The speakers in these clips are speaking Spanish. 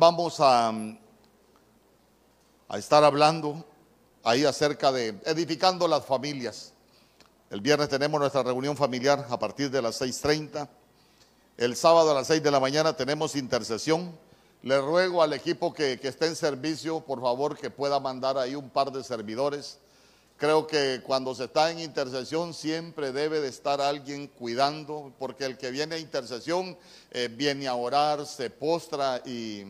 Vamos a, a estar hablando ahí acerca de edificando las familias. El viernes tenemos nuestra reunión familiar a partir de las 6.30. El sábado a las 6 de la mañana tenemos intercesión. Le ruego al equipo que, que esté en servicio, por favor, que pueda mandar ahí un par de servidores. Creo que cuando se está en intercesión siempre debe de estar alguien cuidando, porque el que viene a intercesión eh, viene a orar, se postra y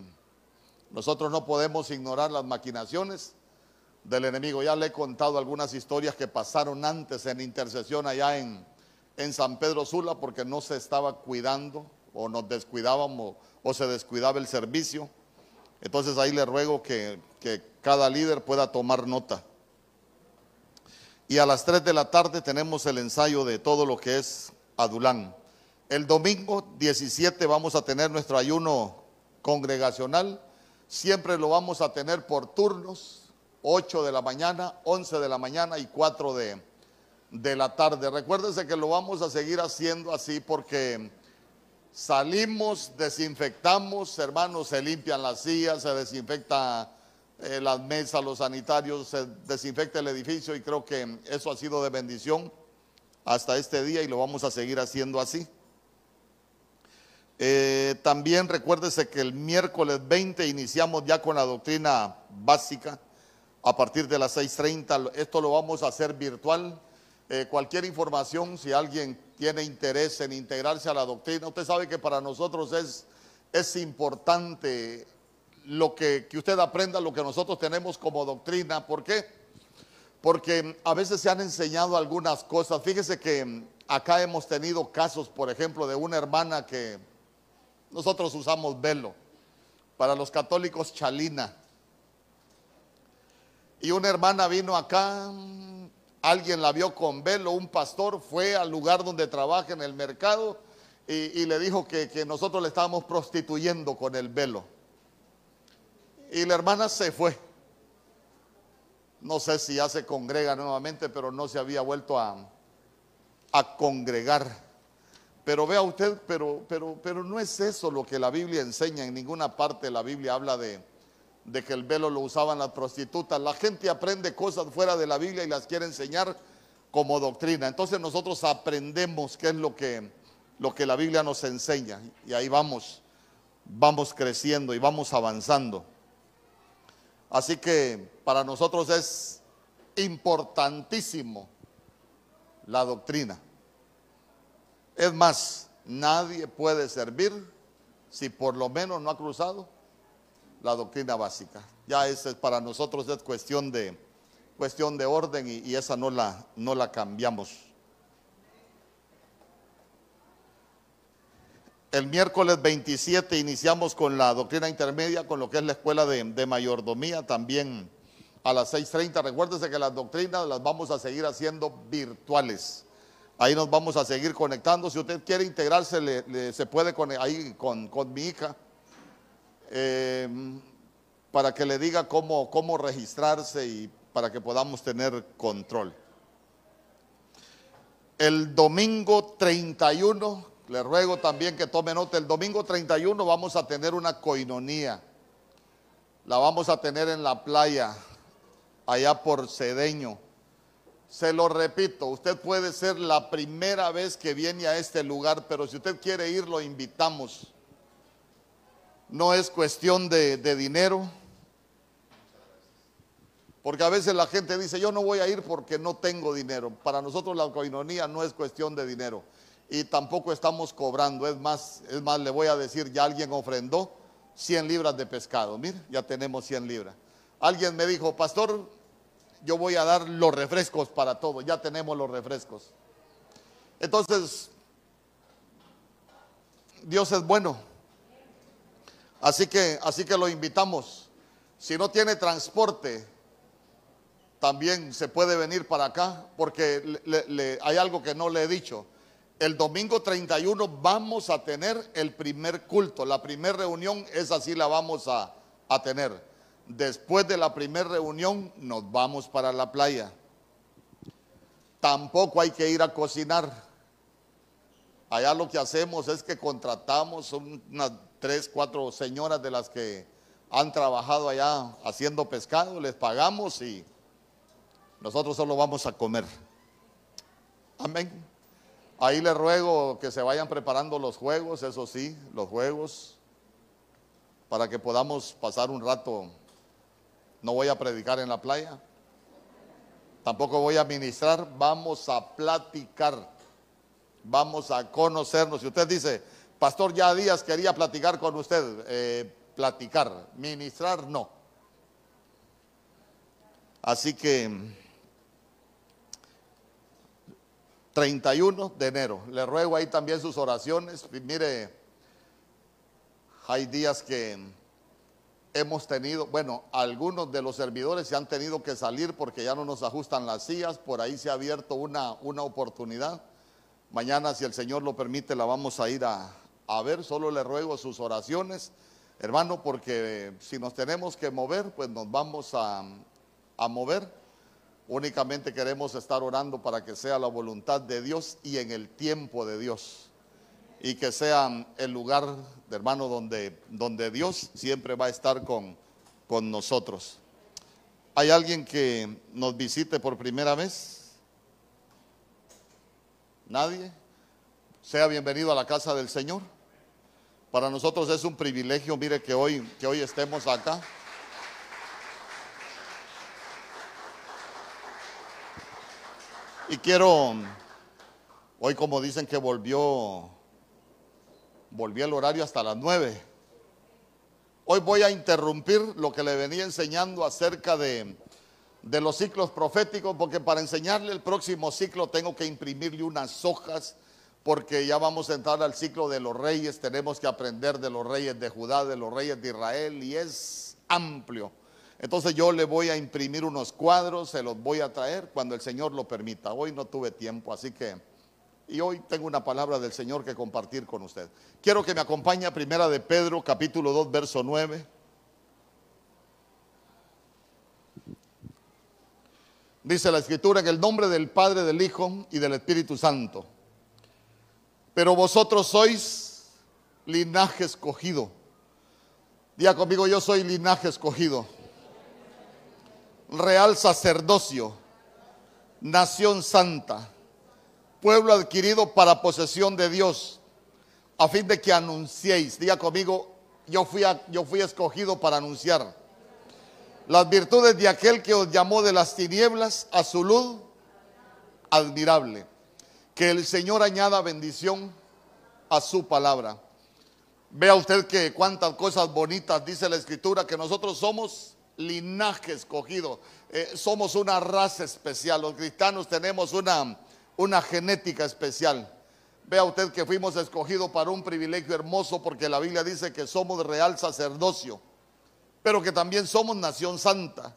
nosotros no podemos ignorar las maquinaciones del enemigo. Ya le he contado algunas historias que pasaron antes en intercesión allá en, San Pedro Sula porque no se estaba cuidando o nos descuidábamos o se descuidaba el servicio. Entonces ahí le ruego que, que cada líder pueda tomar nota. Y a las 3 de la tarde tenemos el ensayo de todo lo que es Adulán. El domingo 17 vamos a tener nuestro ayuno congregacional Siempre lo vamos a tener por turnos, 8 de la mañana, 11 de la mañana y 4 de, de la tarde. Recuérdense que lo vamos a seguir haciendo así porque salimos, desinfectamos, hermanos, se limpian las sillas, se desinfecta eh, las mesas, los sanitarios, se desinfecta el edificio y creo que eso ha sido de bendición hasta este día y lo vamos a seguir haciendo así. Eh, también recuérdese que el miércoles 20 iniciamos ya con la doctrina básica a partir de las 6.30. Esto lo vamos a hacer virtual. Eh, cualquier información, si alguien tiene interés en integrarse a la doctrina, usted sabe que para nosotros es, es importante lo que, que usted aprenda, lo que nosotros tenemos como doctrina. ¿Por qué? Porque a veces se han enseñado algunas cosas. Fíjese que acá hemos tenido casos, por ejemplo, de una hermana que nosotros usamos velo. Para los católicos, chalina. Y una hermana vino acá, alguien la vio con velo, un pastor fue al lugar donde trabaja en el mercado y, le dijo que, que nosotros le estábamos prostituyendo con el velo. Y la hermana se fue. No sé si ya se congrega nuevamente, pero no se había vuelto a, a congregar. Pero vea usted, pero, pero, pero no es eso lo que la Biblia enseña. En ninguna parte la Biblia habla de, de que el velo lo usaban las prostitutas. La gente aprende cosas fuera de la Biblia y las quiere enseñar como doctrina. Entonces nosotros aprendemos qué es lo que, lo que la Biblia nos enseña. Y ahí vamos, vamos creciendo y vamos avanzando. Así que para nosotros es importantísimo la doctrina. Es más, nadie puede servir si por lo menos no ha cruzado la doctrina básica. Ya es para nosotros es cuestión de cuestión de orden y, y esa no la, no la cambiamos. El miércoles 27 iniciamos con la doctrina intermedia, con lo que es la escuela de, de mayordomía, también a las 6.30. Recuérdese que las doctrinas las vamos a seguir haciendo virtuales. Ahí nos vamos a seguir conectando. Si usted quiere integrarse, se puede con, ahí con, mi hija eh, para que le diga cómo, cómo registrarse y para que podamos tener control. El domingo 31, le ruego también que tome nota, el domingo 31 vamos a tener una coinonía. La vamos a tener en la playa, allá por Cedeño. Se lo repito, usted puede ser la primera vez que viene a este lugar, pero si usted quiere ir, lo invitamos. No es cuestión de, dinero, porque a veces la gente dice, yo no voy a ir porque no tengo dinero. Para nosotros la coinonía no es cuestión de dinero y tampoco estamos cobrando. Es más, es más, le voy a decir, ya alguien ofrendó 100 libras de pescado. Mire, ya tenemos 100 libras. Alguien me dijo, pastor, yo voy a dar los refrescos para todo, ya tenemos los refrescos. Entonces, Dios es bueno. Así que, así que lo invitamos. Si no tiene transporte, también se puede venir para acá, porque hay algo que no le he dicho. El domingo 31 vamos a tener el primer culto. La primera reunión es así la vamos a, a tener después de la primera reunión nos vamos para la playa. Tampoco hay que ir a cocinar. Allá lo que hacemos es que contratamos unas tres, cuatro señoras de las que han trabajado allá haciendo pescado, les pagamos y nosotros solo vamos a comer. Amén. Ahí les ruego que se vayan preparando los juegos, eso sí, los juegos, para que podamos pasar un rato. No voy a predicar en la playa, tampoco voy a ministrar, vamos a platicar, vamos a conocernos. Si usted dice, Pastor, ya días quería platicar con usted, eh, platicar, ministrar no. Así que 31 de enero. Le ruego ahí también sus oraciones. mire, hay días que hemos tenido, bueno, algunos de los servidores se han tenido que salir porque ya no nos ajustan las sillas, por ahí se ha abierto una, una oportunidad. Mañana, si el Señor lo permite, la vamos a ir a, a ver. Solo le ruego sus oraciones, hermano, porque si nos tenemos que mover, pues nos vamos a, a mover Únicamente queremos estar orando para que sea la voluntad de Dios y en el tiempo de Dios. Y que sea el lugar, hermano, donde, donde Dios siempre va a estar con, con nosotros. ¿Hay alguien que nos visite por primera vez? ¿Nadie? Sea bienvenido a la casa del Señor. Para nosotros es un privilegio, mire que hoy, que hoy estemos acá. Y quiero, hoy como dicen que volvió, volvió el horario hasta las nueve. Hoy voy a interrumpir lo que le venía enseñando acerca de los ciclos proféticos, porque para enseñarle el próximo ciclo tengo que imprimirle unas hojas, porque ya vamos a entrar al ciclo de los reyes, tenemos que aprender de los reyes de Judá, de los reyes de Israel, y es amplio. Entonces yo le voy a imprimir unos cuadros, se los voy a traer cuando el Señor lo permita. Hoy no tuve tiempo, así que... Y hoy tengo una palabra del Señor que compartir con usted. Quiero que me acompañe a Primera de Pedro, capítulo 2, verso 9. Dice la escritura en el nombre del Padre, del Hijo y del Espíritu Santo. Pero vosotros sois linaje escogido. Día conmigo, yo soy linaje escogido real sacerdocio, nación santa, pueblo adquirido para posesión de Dios, a fin de que anunciéis, diga conmigo, yo fui, escogido para anunciar las virtudes de aquel que os llamó de las tinieblas a su luz admirable. Que el Señor añada bendición a su palabra. Vea usted que cuántas cosas bonitas dice la escritura, que nosotros somos linaje escogido. Eh, somos una raza especial. Los cristianos tenemos una, una genética especial. Vea usted que fuimos escogidos para un privilegio hermoso porque la Biblia dice que somos real sacerdocio, pero que también somos nación santa.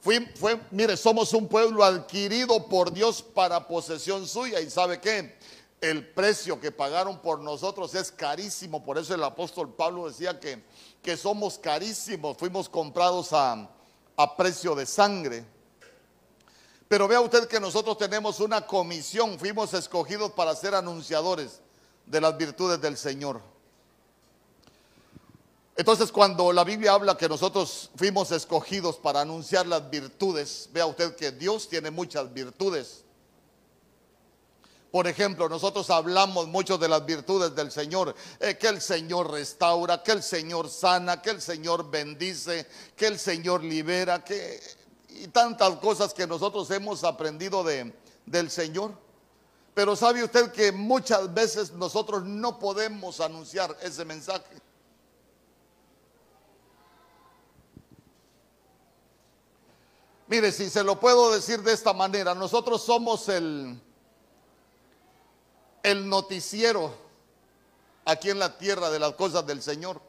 Fue, fue, mire, somos un pueblo adquirido por Dios para posesión suya. ¿Y sabe qué? El precio que pagaron por nosotros es carísimo. Por eso el apóstol Pablo decía que que somos carísimos, fuimos comprados a, a precio de sangre. Pero vea usted que nosotros tenemos una comisión, fuimos escogidos para ser anunciadores de las virtudes del Señor. Entonces cuando la Biblia habla que nosotros fuimos escogidos para anunciar las virtudes, vea usted que Dios tiene muchas virtudes. Por ejemplo, nosotros hablamos mucho de las virtudes del Señor, eh, que el Señor restaura, que el Señor sana, que el Señor bendice, que el Señor libera, que y tantas cosas que nosotros hemos aprendido de, del Señor. Pero sabe usted que muchas veces nosotros no podemos anunciar ese mensaje. Mire, si se lo puedo decir de esta manera, nosotros somos el, el noticiero aquí en la tierra de las cosas del Señor.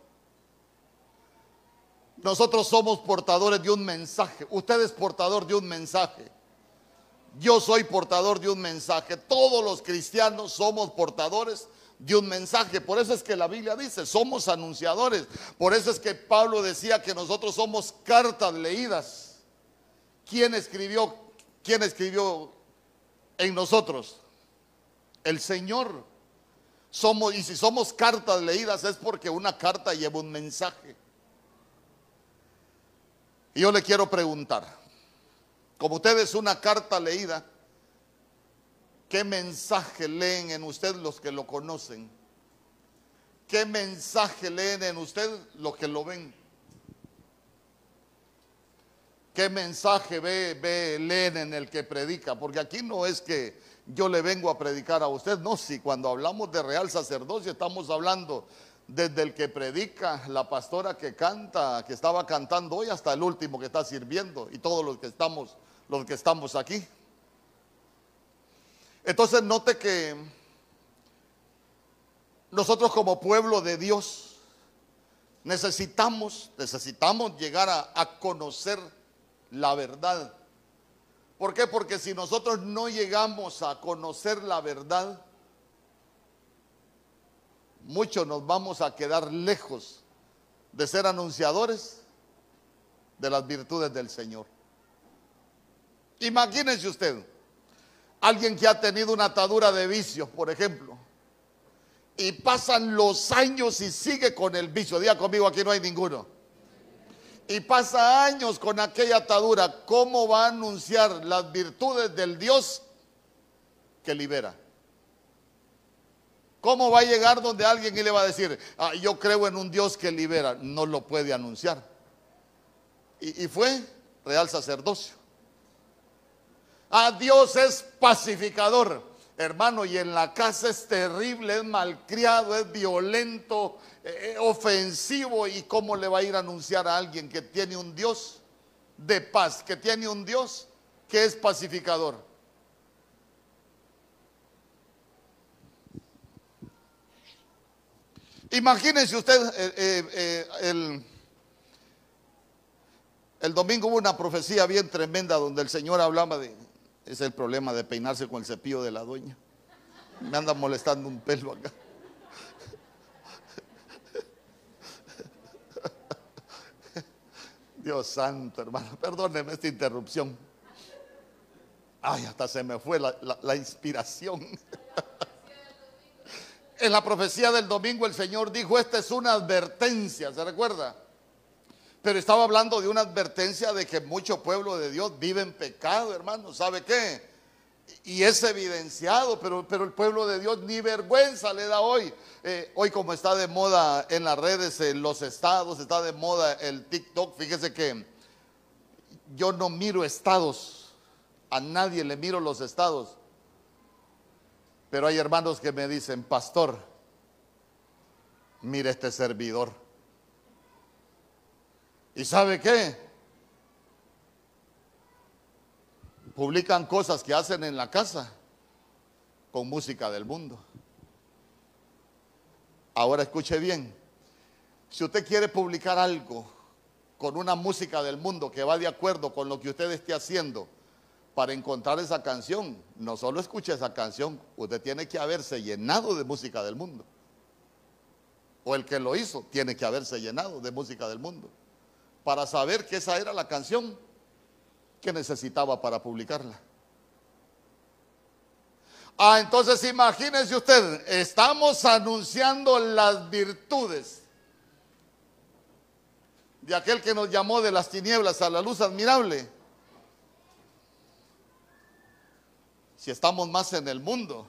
Nosotros somos portadores de un mensaje. Usted es portador de un mensaje. Yo soy portador de un mensaje. Todos los cristianos somos portadores de un mensaje. Por eso es que la Biblia dice, somos anunciadores. Por eso es que Pablo decía que nosotros somos cartas leídas. ¿Quién escribió? ¿Quién escribió en nosotros? el Señor. Somos, y si somos cartas leídas es porque una carta lleva un mensaje. Y yo le quiero preguntar, como usted es una carta leída, ¿qué mensaje leen en usted los que lo conocen? ¿Qué mensaje leen en usted los que lo ven? ¿Qué mensaje ve, ve, leen en el que predica? Porque aquí no es que yo le vengo a predicar a usted, no, si cuando hablamos de real sacerdocio estamos hablando desde el que predica, la pastora que canta, que estaba cantando hoy, hasta el último que está sirviendo y todos los que estamos, los que estamos aquí. Entonces note que nosotros como pueblo de Dios necesitamos, necesitamos llegar a, a conocer la verdad. ¿Por qué? Porque si nosotros no llegamos a conocer la verdad, muchos nos vamos a quedar lejos de ser anunciadores de las virtudes del Señor. Imagínense usted, alguien que ha tenido una atadura de vicios, por ejemplo, y pasan los años y sigue con el vicio. Diga conmigo, aquí no hay ninguno y pasa años con aquella atadura, ¿cómo va a anunciar las virtudes del Dios que libera? ¿Cómo va a llegar donde alguien y le va a decir, ah, yo creo en un Dios que libera? No lo puede anunciar. Y, fue real sacerdocio. Ah, Dios es pacificador, hermano, y en la casa es terrible, es malcriado, es violento, eh, eh, ofensivo y cómo le va a ir a anunciar a alguien que tiene un Dios de paz, que tiene un Dios que es pacificador. Imagínense usted, eh, el, el domingo hubo una profecía bien tremenda donde el Señor hablaba de, es el problema de peinarse con el cepillo de la dueña. Me anda molestando un pelo acá. Dios santo, hermano, perdóneme esta interrupción. Ay, hasta se me fue la, inspiración. En la profecía del domingo el Señor dijo, esta es una advertencia, ¿se recuerda? Pero estaba hablando de una advertencia de que mucho pueblo de Dios vive en pecado, hermano. ¿Sabe qué? Y es evidenciado, pero, pero el pueblo de Dios ni vergüenza le da hoy. Eh, hoy como está de moda en las redes, en los estados, está de moda el TikTok, fíjese que yo no miro estados, a nadie le miro los estados. Pero hay hermanos que me dicen, pastor, mire este servidor. ¿Y sabe qué? publican cosas que hacen en la casa con música del mundo. Ahora escuche bien, si usted quiere publicar algo con una música del mundo que va de acuerdo con lo que usted esté haciendo para encontrar esa canción, no solo escuche esa canción, usted tiene que haberse llenado de música del mundo. O el que lo hizo tiene que haberse llenado de música del mundo para saber que esa era la canción que necesitaba para publicarla. Ah, entonces imagínense usted, estamos anunciando las virtudes de aquel que nos llamó de las tinieblas a la luz admirable. Si estamos más en el mundo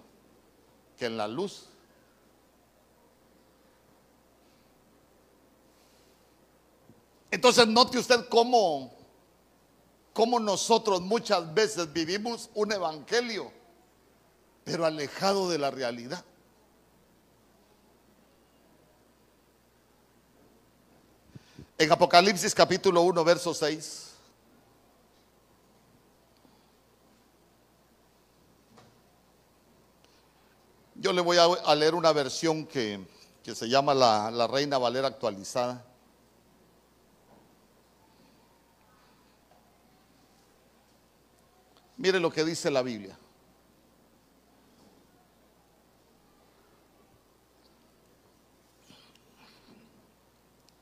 que en la luz. Entonces note usted cómo cómo nosotros muchas veces vivimos un evangelio, pero alejado de la realidad. En Apocalipsis capítulo 1, verso 6. Yo le voy a, leer una versión que, se llama la, la Reina Valera actualizada. Mire lo que dice la Biblia.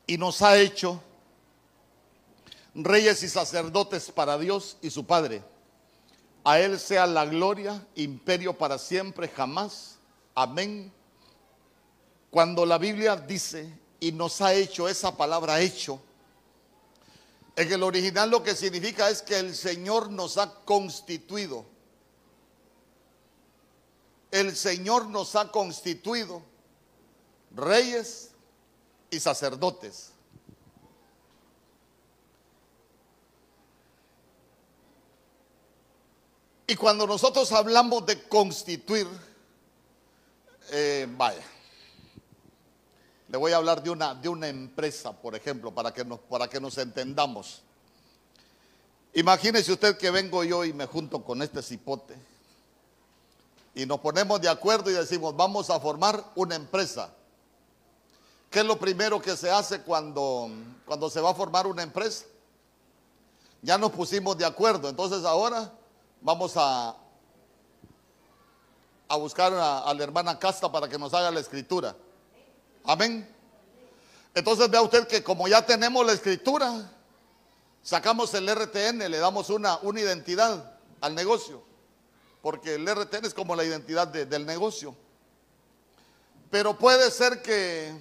Y nos ha hecho reyes y sacerdotes para Dios y su Padre. A Él sea la gloria, imperio para siempre, jamás. Amén. Cuando la Biblia dice, y nos ha hecho esa palabra hecho, En el original lo que significa es que el Señor nos ha constituido. El Señor nos ha constituido reyes y sacerdotes. Y cuando nosotros hablamos de constituir, eh, vaya, le voy a hablar de una, de una empresa, por ejemplo, para que, nos, para que nos entendamos. Imagínese usted que vengo yo y me junto con este cipote y nos ponemos de acuerdo y decimos, vamos a formar una empresa. ¿Qué es lo primero que se hace cuando, cuando se va a formar una empresa? Ya nos pusimos de acuerdo, entonces ahora vamos a, a buscar a la hermana Casta para que nos haga la escritura. Amén. Entonces vea usted que como ya tenemos la escritura, sacamos el RTN, le damos una, una identidad al negocio, porque el RTN es como la identidad del negocio. Pero puede ser que,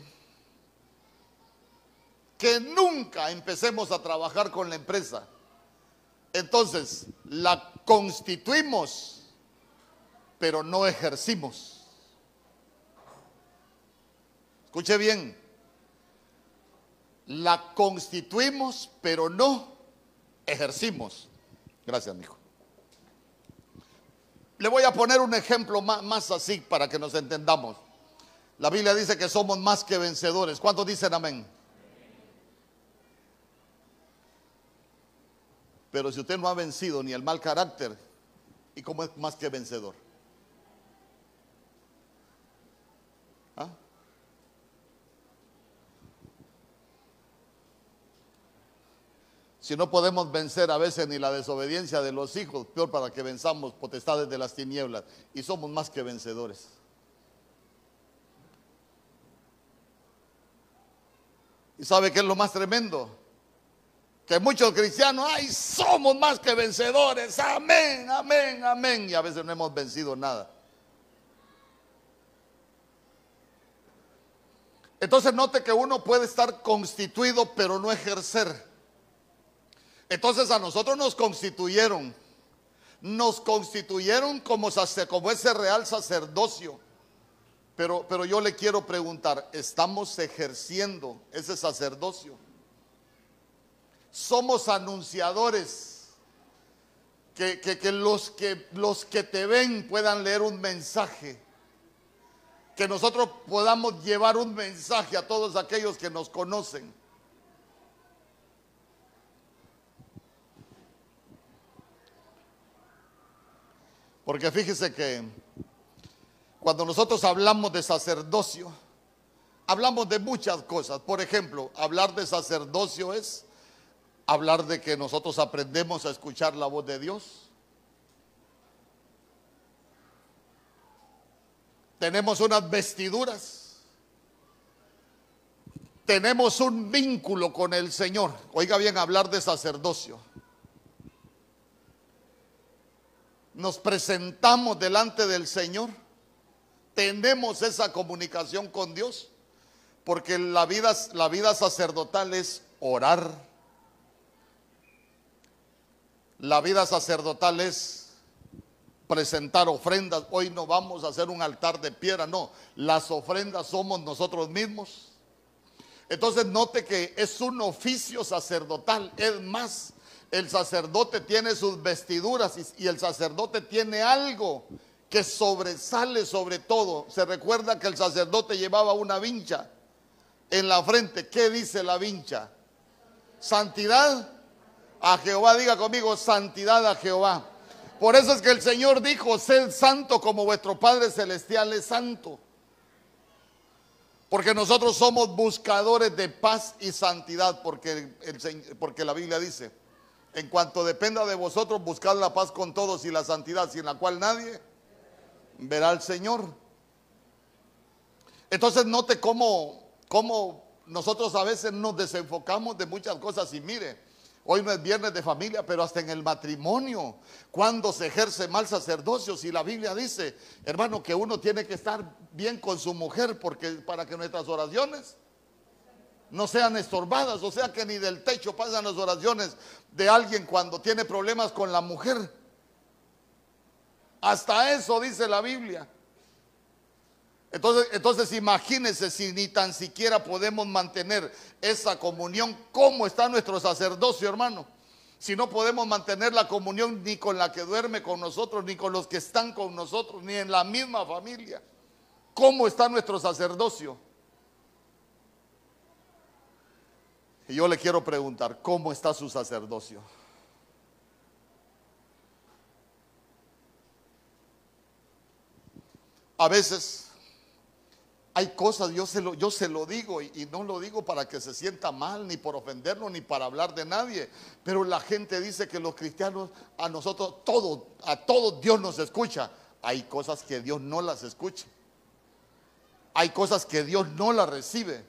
que nunca empecemos a trabajar con la empresa. Entonces, la constituimos, pero no ejercimos. Escuche bien, la constituimos, pero no ejercimos. Gracias, hijo. Le voy a poner un ejemplo más, más, así para que nos entendamos. La Biblia dice que somos más que vencedores. ¿Cuántos dicen amén? Pero si usted no ha vencido ni el mal carácter, ¿y cómo es más que vencedor? Si no podemos vencer a veces ni la desobediencia de los hijos, peor para que venzamos potestades de las tinieblas. Y somos más que vencedores. ¿Y sabe qué es lo más tremendo? Que muchos cristianos, ay, somos más que vencedores. Amén, amén, amén. Y a veces no hemos vencido nada. Entonces note que uno puede estar constituido pero no ejercer. Entonces a nosotros nos constituyeron, nos constituyeron como, como ese real sacerdocio. Pero, pero yo le quiero preguntar, ¿estamos ejerciendo ese sacerdocio? Somos anunciadores. Que, que, los que los que te ven puedan leer un mensaje. Que nosotros podamos llevar un mensaje a todos aquellos que nos conocen. Porque fíjese que cuando nosotros hablamos de sacerdocio, hablamos de muchas cosas. Por ejemplo, hablar de sacerdocio es hablar de que nosotros aprendemos a escuchar la voz de Dios. Tenemos unas vestiduras. Tenemos un vínculo con el Señor. Oiga bien hablar de sacerdocio. Nos presentamos delante del Señor, tenemos esa comunicación con Dios, porque la vida, la vida sacerdotal es orar, la vida sacerdotal es presentar ofrendas. Hoy no vamos a hacer un altar de piedra, no, las ofrendas somos nosotros mismos. Entonces note que es un oficio sacerdotal, es más, el sacerdote tiene sus vestiduras y, el sacerdote tiene algo que sobresale sobre todo. Se recuerda que el sacerdote llevaba una vincha en la frente. ¿Qué dice la vincha? Santidad a Jehová. Diga conmigo, santidad a Jehová. Por eso es que el Señor dijo, sed santo como vuestro Padre Celestial es santo. Porque nosotros somos buscadores de paz y santidad, porque, porque la Biblia dice, en cuanto dependa de vosotros, buscad la paz con todos y la santidad, sin la cual nadie verá al Señor. Entonces note cómo, cómo nosotros a veces nos desenfocamos de muchas cosas y mire, Hoy no es viernes de familia, pero hasta en el matrimonio, cuando se ejerce mal sacerdocio, si la Biblia dice, hermano, que uno tiene que estar bien con su mujer porque para que nuestras oraciones no sean estorbadas, o sea que ni del techo pasan las oraciones de alguien cuando tiene problemas con la mujer. Hasta eso dice la Biblia. Entonces, entonces imagínense si ni tan siquiera podemos mantener esa comunión, ¿cómo está nuestro sacerdocio, hermano? Si no podemos mantener la comunión ni con la que duerme con nosotros, ni con los que están con nosotros, ni en la misma familia. ¿Cómo está nuestro sacerdocio? Y yo le quiero preguntar, ¿cómo está su sacerdocio? A veces hay cosas, yo se lo, yo se lo digo y, no lo digo para que se sienta mal, ni por ofenderlo, ni para hablar de nadie. Pero la gente dice que los cristianos, a nosotros, todo, a todos Dios nos escucha. Hay cosas que Dios no las escucha. Hay cosas que Dios no las recibe.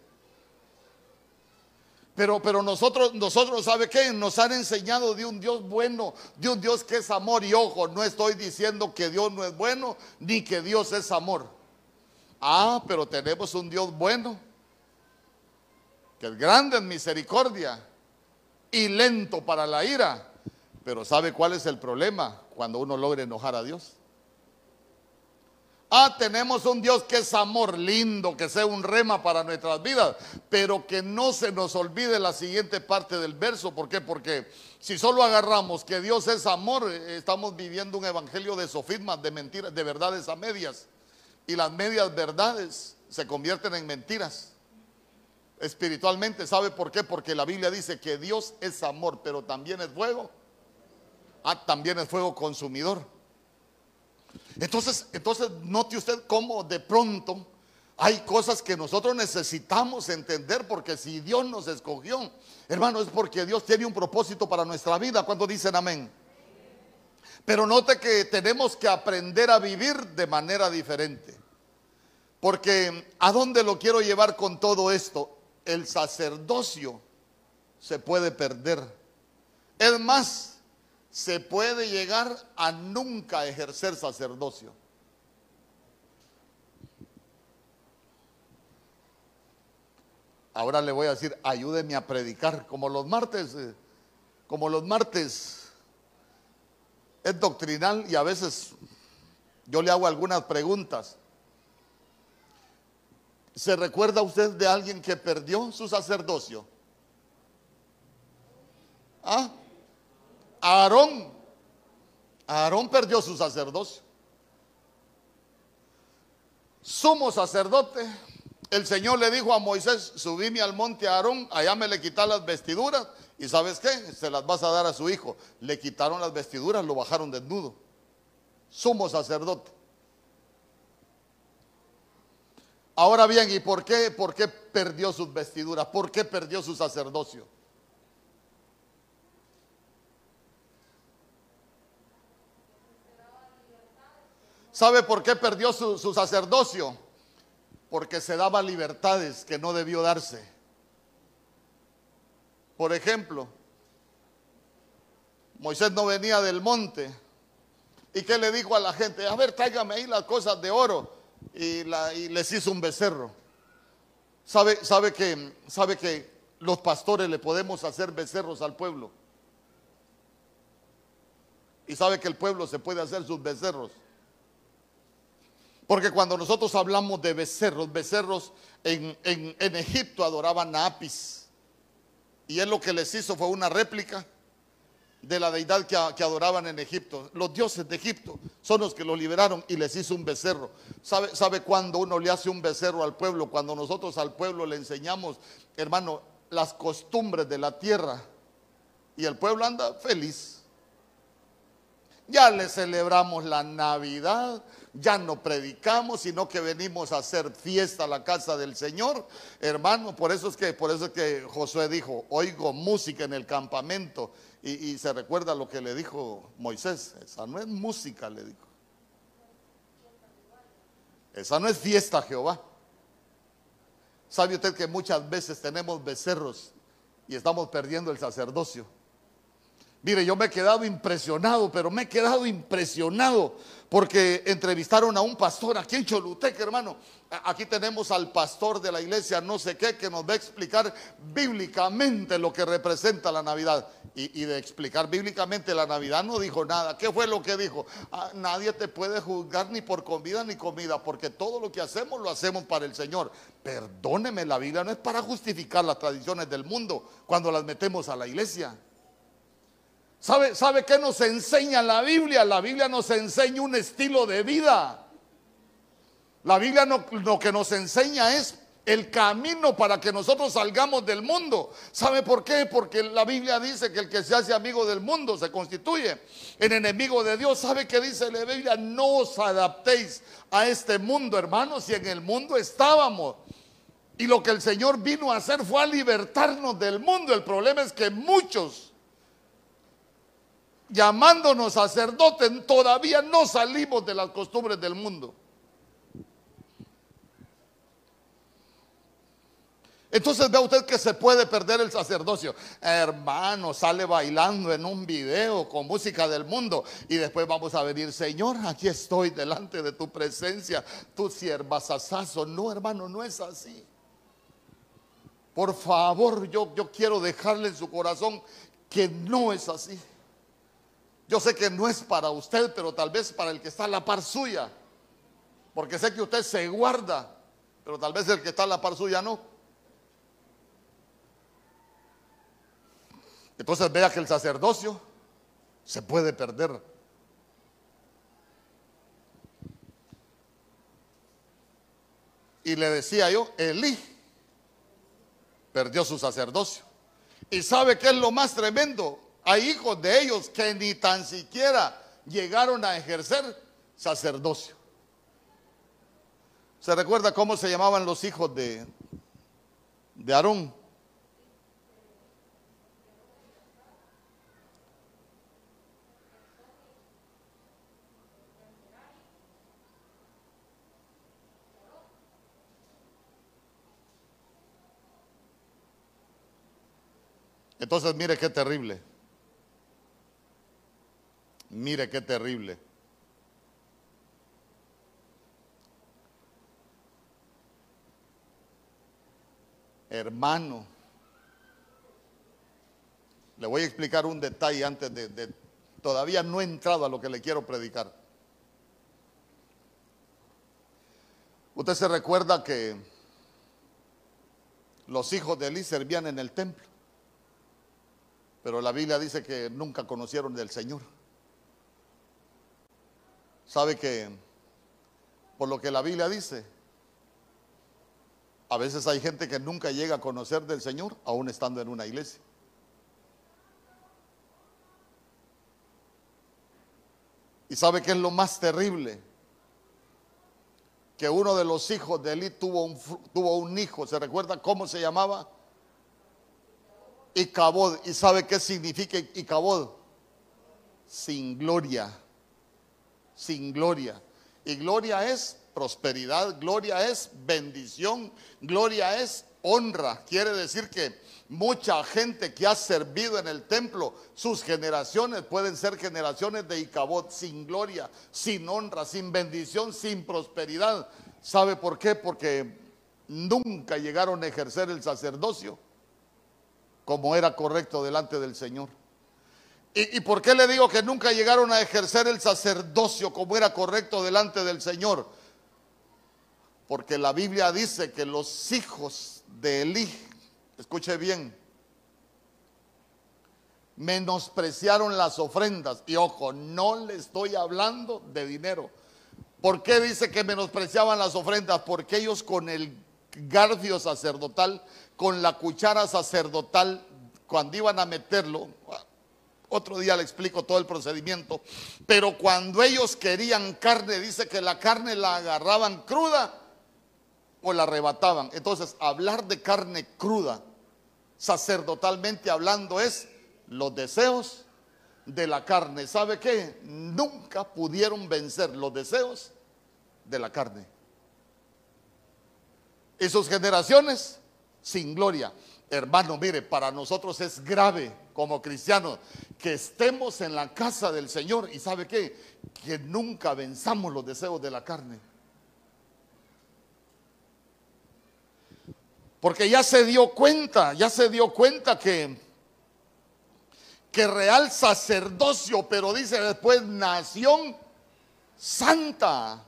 Pero, pero nosotros, nosotros, ¿sabe qué? Nos han enseñado de un Dios bueno, de un Dios que es amor. Y ojo, no estoy diciendo que Dios no es bueno, ni que Dios es amor. Ah, pero tenemos un Dios bueno, que es grande en misericordia y lento para la ira. Pero ¿sabe cuál es el problema cuando uno logra enojar a Dios? Ah, tenemos un Dios que es amor lindo, que sea un rema para nuestras vidas, pero que no se nos olvide la siguiente parte del verso. ¿Por qué? Porque si solo agarramos que Dios es amor, eh, estamos viviendo un evangelio de sofismas, de mentiras, de verdades a medias. Y las medias verdades se convierten en mentiras. Espiritualmente, ¿sabe por qué? Porque la Biblia dice que Dios es amor, pero también es fuego. Ah, también es fuego consumidor. Entonces, entonces note usted cómo de pronto hay cosas que nosotros necesitamos entender porque si Dios nos escogió, hermano, es porque Dios tiene un propósito para nuestra vida. cuando dicen amén? Pero note que tenemos que aprender a vivir de manera diferente. Porque ¿a dónde lo quiero llevar con todo esto? El sacerdocio se puede perder. Es más, se puede llegar a nunca ejercer sacerdocio. Ahora le voy a decir, ayúdeme a predicar, como los martes, eh, como los martes es doctrinal y a veces yo le hago algunas preguntas. ¿Se recuerda usted de alguien que perdió su sacerdocio? ¿Ah? Aarón, Aarón perdió su sacerdocio. Sumo sacerdote, el Señor le dijo a Moisés, subíme al monte Aarón, allá me le quitas las vestiduras y sabes qué, se las vas a dar a su hijo. Le quitaron las vestiduras, lo bajaron desnudo. Sumo sacerdote. Ahora bien, ¿y por qué, por qué perdió sus vestiduras? ¿Por qué perdió su sacerdocio? ¿Sabe por qué perdió su, sacerdocio? Porque se daba libertades que no debió darse. Por ejemplo, Moisés no venía del monte. ¿Y qué le dijo a la gente? A ver, tráigame ahí las cosas de oro. Y, les hizo un becerro. ¿Sabe, sabe, que, ¿Sabe que los pastores le podemos hacer becerros al pueblo? Y sabe que el pueblo se puede hacer sus becerros. Porque cuando nosotros hablamos de becerros, becerros en, Egipto adoraban a Apis. Y él lo que les hizo fue una réplica de la deidad que, que, adoraban en Egipto. Los dioses de Egipto son los que lo liberaron y les hizo un becerro. ¿Sabe, ¿Sabe cuándo uno le hace un becerro al pueblo? Cuando nosotros al pueblo le enseñamos, hermano, las costumbres de la tierra. Y el pueblo anda feliz. Ya le celebramos la Navidad, ya no predicamos, sino que venimos a hacer fiesta a la casa del Señor. Hermano, por eso es que, por eso es que Josué dijo, oigo música en el campamento. Y, y se recuerda lo que le dijo Moisés, esa no es música, le dijo. Esa no es fiesta, Jehová. ¿Sabe usted que muchas veces tenemos becerros y estamos perdiendo el sacerdocio? Mire, yo me he quedado impresionado, pero me he quedado impresionado porque entrevistaron a un pastor aquí en Choluteca, hermano. Aquí tenemos al pastor de la iglesia, no sé qué, que nos va a explicar bíblicamente lo que representa la Navidad. Y, de explicar bíblicamente la Navidad no dijo nada. ¿Qué fue lo que dijo? Ah, nadie te puede juzgar ni por comida ni comida, porque todo lo que hacemos lo hacemos para el Señor. Perdóneme, la Biblia no es para justificar las tradiciones del mundo cuando las metemos a la iglesia. ¿Sabe, ¿Sabe qué nos enseña la Biblia? La Biblia nos enseña un estilo de vida. La Biblia lo que nos enseña es el camino para que nosotros salgamos del mundo. ¿Sabe por qué? Porque la Biblia dice que el que se hace amigo del mundo se constituye en enemigo de Dios. ¿Sabe qué dice la Biblia? No os adaptéis a este mundo, hermanos, si en el mundo estábamos. Y lo que el Señor vino a hacer fue a libertarnos del mundo. El problema es que muchos llamándonos sacerdotes, todavía no salimos de las costumbres del mundo. Entonces ve usted que se puede perder el sacerdocio. Hermano, sale bailando en un video con música del mundo y después vamos a venir, Señor, aquí estoy delante de tu presencia, tu sierva sasazo. No, hermano, no es así. Por favor, yo, yo quiero dejarle en su corazón que no es así. Yo sé que no es para usted, pero tal vez para el que está a la par suya. Porque sé que usted se guarda, pero tal vez el que está a la par suya no. Entonces vea que el sacerdocio se puede perder. Y le decía yo, Elí perdió su sacerdocio. ¿Y sabe qué es lo más tremendo? Hay hijos de ellos que ni tan siquiera llegaron a ejercer sacerdocio. ¿Se recuerda cómo se llamaban los hijos de, de Aarón? Entonces mire qué terrible. Mire qué terrible. Hermano, le voy a explicar un detalle antes de, Todavía no he entrado a lo que le quiero predicar. Usted se recuerda que los hijos de Elí servían en el templo, pero la Biblia dice que nunca conocieron del Señor. ¿Sabe que por lo que la Biblia dice, a veces hay gente que nunca llega a conocer del Señor aún estando en una iglesia? ¿Y sabe qué es lo más terrible? Que uno de los hijos de Eli tuvo un, tuvo un hijo, ¿se recuerda cómo se llamaba? Icabod. ¿Y sabe qué significa Icabod? Sin gloria sin gloria. Y gloria es prosperidad, gloria es bendición, gloria es honra. Quiere decir que mucha gente que ha servido en el templo, sus generaciones pueden ser generaciones de Icabot, sin gloria, sin honra, sin bendición, sin prosperidad. ¿Sabe por qué? Porque nunca llegaron a ejercer el sacerdocio como era correcto delante del Señor. ¿Y, por qué le digo que nunca llegaron a ejercer el sacerdocio como era correcto delante del Señor? Porque la Biblia dice que los hijos de Elí, escuche bien, menospreciaron las ofrendas. Y ojo, no le estoy hablando de dinero. ¿Por qué dice que menospreciaban las ofrendas? Porque ellos con el garfio sacerdotal, con la cuchara sacerdotal, cuando iban a meterlo, otro día le explico todo el procedimiento. Pero cuando ellos querían carne, dice que la carne la agarraban cruda o la arrebataban. Entonces, hablar de carne cruda, sacerdotalmente hablando, es los deseos de la carne. ¿Sabe qué? Nunca pudieron vencer los deseos de la carne. Y sus generaciones sin gloria. Hermano, mire, para nosotros es grave como cristianos que estemos en la casa del Señor y sabe qué, que nunca venzamos los deseos de la carne. Porque ya se dio cuenta, ya se dio cuenta que que real sacerdocio, pero dice después nación santa.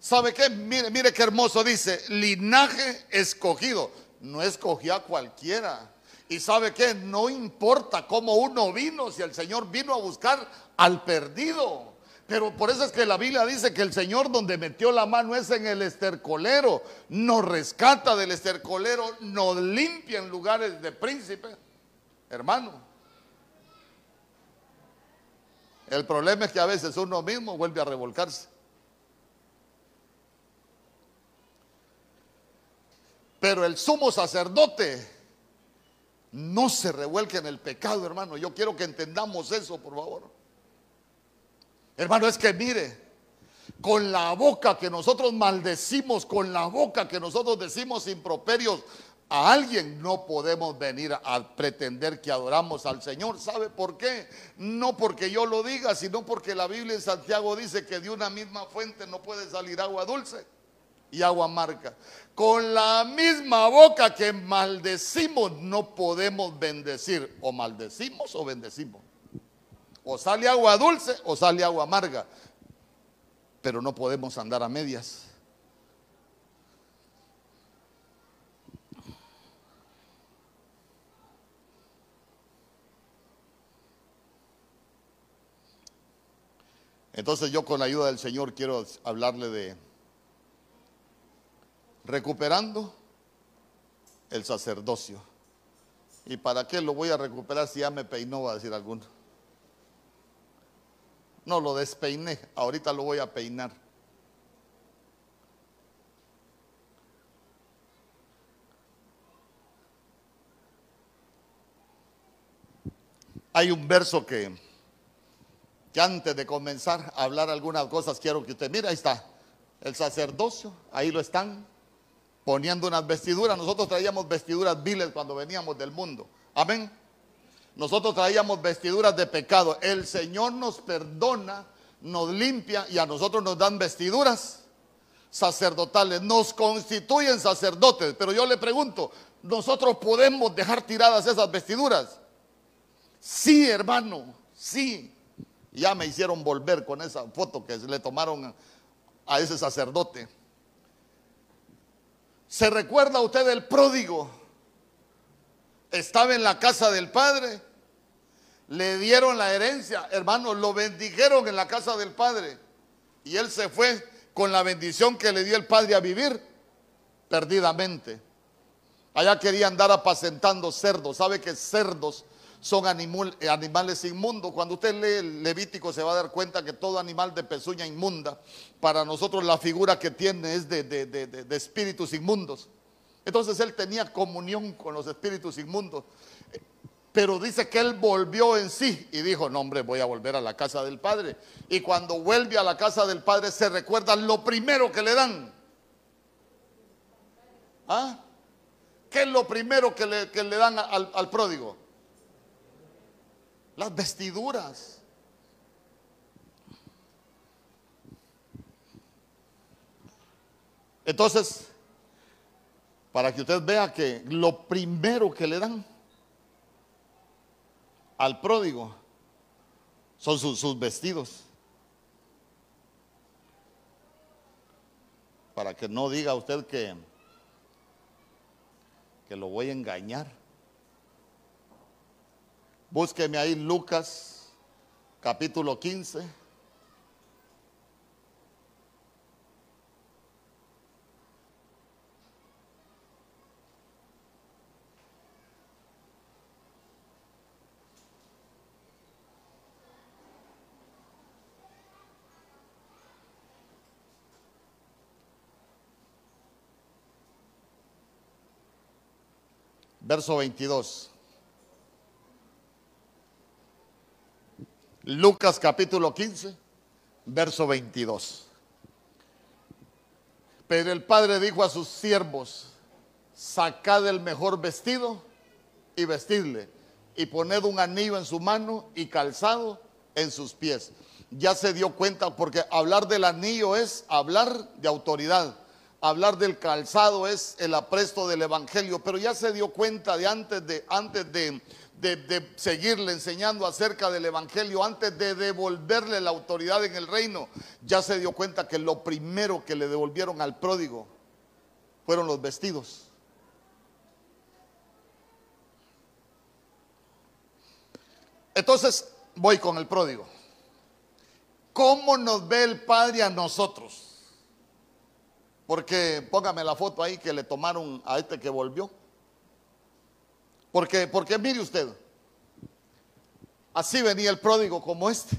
¿Sabe qué? Mire, mire qué hermoso dice, linaje escogido. No escogía a cualquiera. Y sabe qué? No importa cómo uno vino, si el Señor vino a buscar al perdido. Pero por eso es que la Biblia dice que el Señor donde metió la mano es en el estercolero, nos rescata del estercolero, nos limpia en lugares de príncipe. Hermano, el problema es que a veces uno mismo vuelve a revolcarse. Pero el sumo sacerdote no se revuelque en el pecado, hermano. Yo quiero que entendamos eso, por favor. Hermano, es que mire, con la boca que nosotros maldecimos, con la boca que nosotros decimos improperios a alguien no podemos venir a pretender que adoramos al Señor. ¿Sabe por qué? No porque yo lo diga, sino porque la Biblia en Santiago dice que de una misma fuente no puede salir agua dulce y agua amarga. Con la misma boca que maldecimos no podemos bendecir. O maldecimos o bendecimos. O sale agua dulce o sale agua amarga. Pero no podemos andar a medias. Entonces yo con la ayuda del Señor quiero hablarle de recuperando el sacerdocio. ¿Y para qué lo voy a recuperar si ya me peinó, va a decir alguno? No, lo despeiné, ahorita lo voy a peinar. Hay un verso que que antes de comenzar a hablar algunas cosas, quiero que usted, mire, ahí está, el sacerdocio, ahí lo están poniendo unas vestiduras. Nosotros traíamos vestiduras viles cuando veníamos del mundo. Amén. Nosotros traíamos vestiduras de pecado. El Señor nos perdona, nos limpia y a nosotros nos dan vestiduras sacerdotales. Nos constituyen sacerdotes. Pero yo le pregunto, ¿nosotros podemos dejar tiradas esas vestiduras? Sí, hermano, sí. Ya me hicieron volver con esa foto que le tomaron a ese sacerdote. ¿Se recuerda usted del pródigo? Estaba en la casa del padre, le dieron la herencia, hermanos, lo bendijeron en la casa del padre. Y él se fue con la bendición que le dio el padre a vivir perdidamente. Allá quería andar apacentando cerdos, sabe que cerdos son animales inmundos. Cuando usted lee el Levítico se va a dar cuenta que todo animal de pezuña inmunda, para nosotros la figura que tiene es de, de espíritus inmundos. Entonces él tenía comunión con los espíritus inmundos. Pero dice que él volvió en sí y dijo, no hombre, voy a volver a la casa del Padre. Y cuando vuelve a la casa del Padre se recuerda lo primero que le dan. ¿Ah? ¿Qué es lo primero que le, dan al pródigo? Las vestiduras. Entonces, para que usted vea que lo primero que le dan al pródigo son sus, vestidos. Para que no diga usted que, que lo voy a engañar. Búsqueme ahí Lucas capítulo 15. Verso 22. Lucas capítulo 15, verso 22. Pero el padre dijo a sus siervos, sacad el mejor vestido y vestidle, y poned un anillo en su mano y calzado en sus pies. Ya se dio cuenta, porque hablar del anillo es hablar de autoridad, hablar del calzado es el apresto del evangelio, pero ya se dio cuenta de antes de, antes de, de, seguirle enseñando acerca del Evangelio, antes de devolverle la autoridad en el reino, ya se dio cuenta que lo primero que le devolvieron al pródigo fueron los vestidos. Entonces voy con el pródigo. ¿Cómo nos ve el Padre a nosotros? Porque póngame la foto ahí que le tomaron a este que volvió. Porque, porque mire usted, así venía el pródigo como este.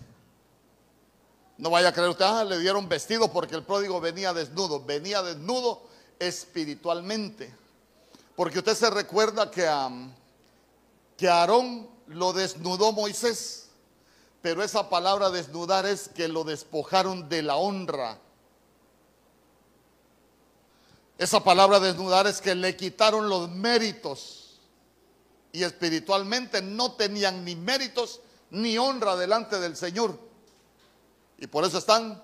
No vaya a creer usted, ah, le dieron vestido porque el pródigo venía desnudo. Venía desnudo espiritualmente. Porque usted se recuerda que a, que Aarón lo desnudó Moisés. Pero esa palabra desnudar es que lo despojaron de la honra. Esa palabra desnudar es que le quitaron los méritos y espiritualmente no tenían ni méritos ni honra delante del Señor. Y por eso están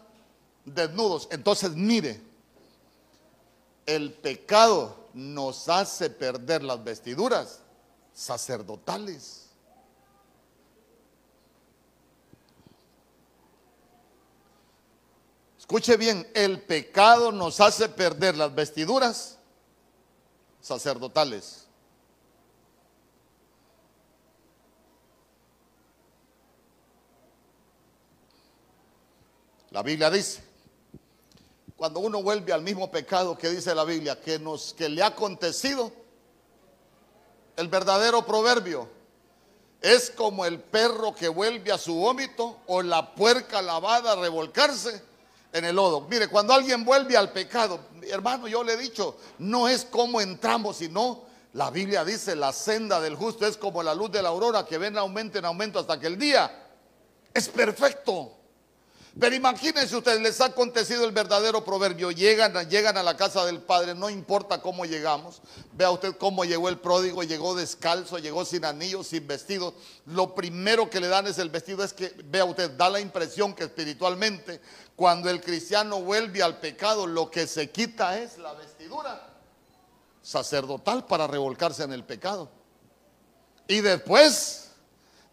desnudos. Entonces mire, el pecado nos hace perder las vestiduras sacerdotales. Escuche bien, el pecado nos hace perder las vestiduras sacerdotales. La Biblia dice, cuando uno vuelve al mismo pecado que dice la Biblia, que, nos, que le ha acontecido, el verdadero proverbio es como el perro que vuelve a su vómito o la puerca lavada a revolcarse en el lodo. Mire, cuando alguien vuelve al pecado, hermano, yo le he dicho, no es como entramos, sino la Biblia dice, la senda del justo es como la luz de la aurora que ven aumento en aumento hasta que el día es perfecto. Pero imagínense ustedes, les ha acontecido el verdadero proverbio. Llegan, llegan a la casa del Padre, no importa cómo llegamos. Vea usted cómo llegó el pródigo, llegó descalzo, llegó sin anillos, sin vestido. Lo primero que le dan es el vestido. Es que, vea usted, da la impresión que espiritualmente, cuando el cristiano vuelve al pecado, lo que se quita es la vestidura sacerdotal para revolcarse en el pecado. Y después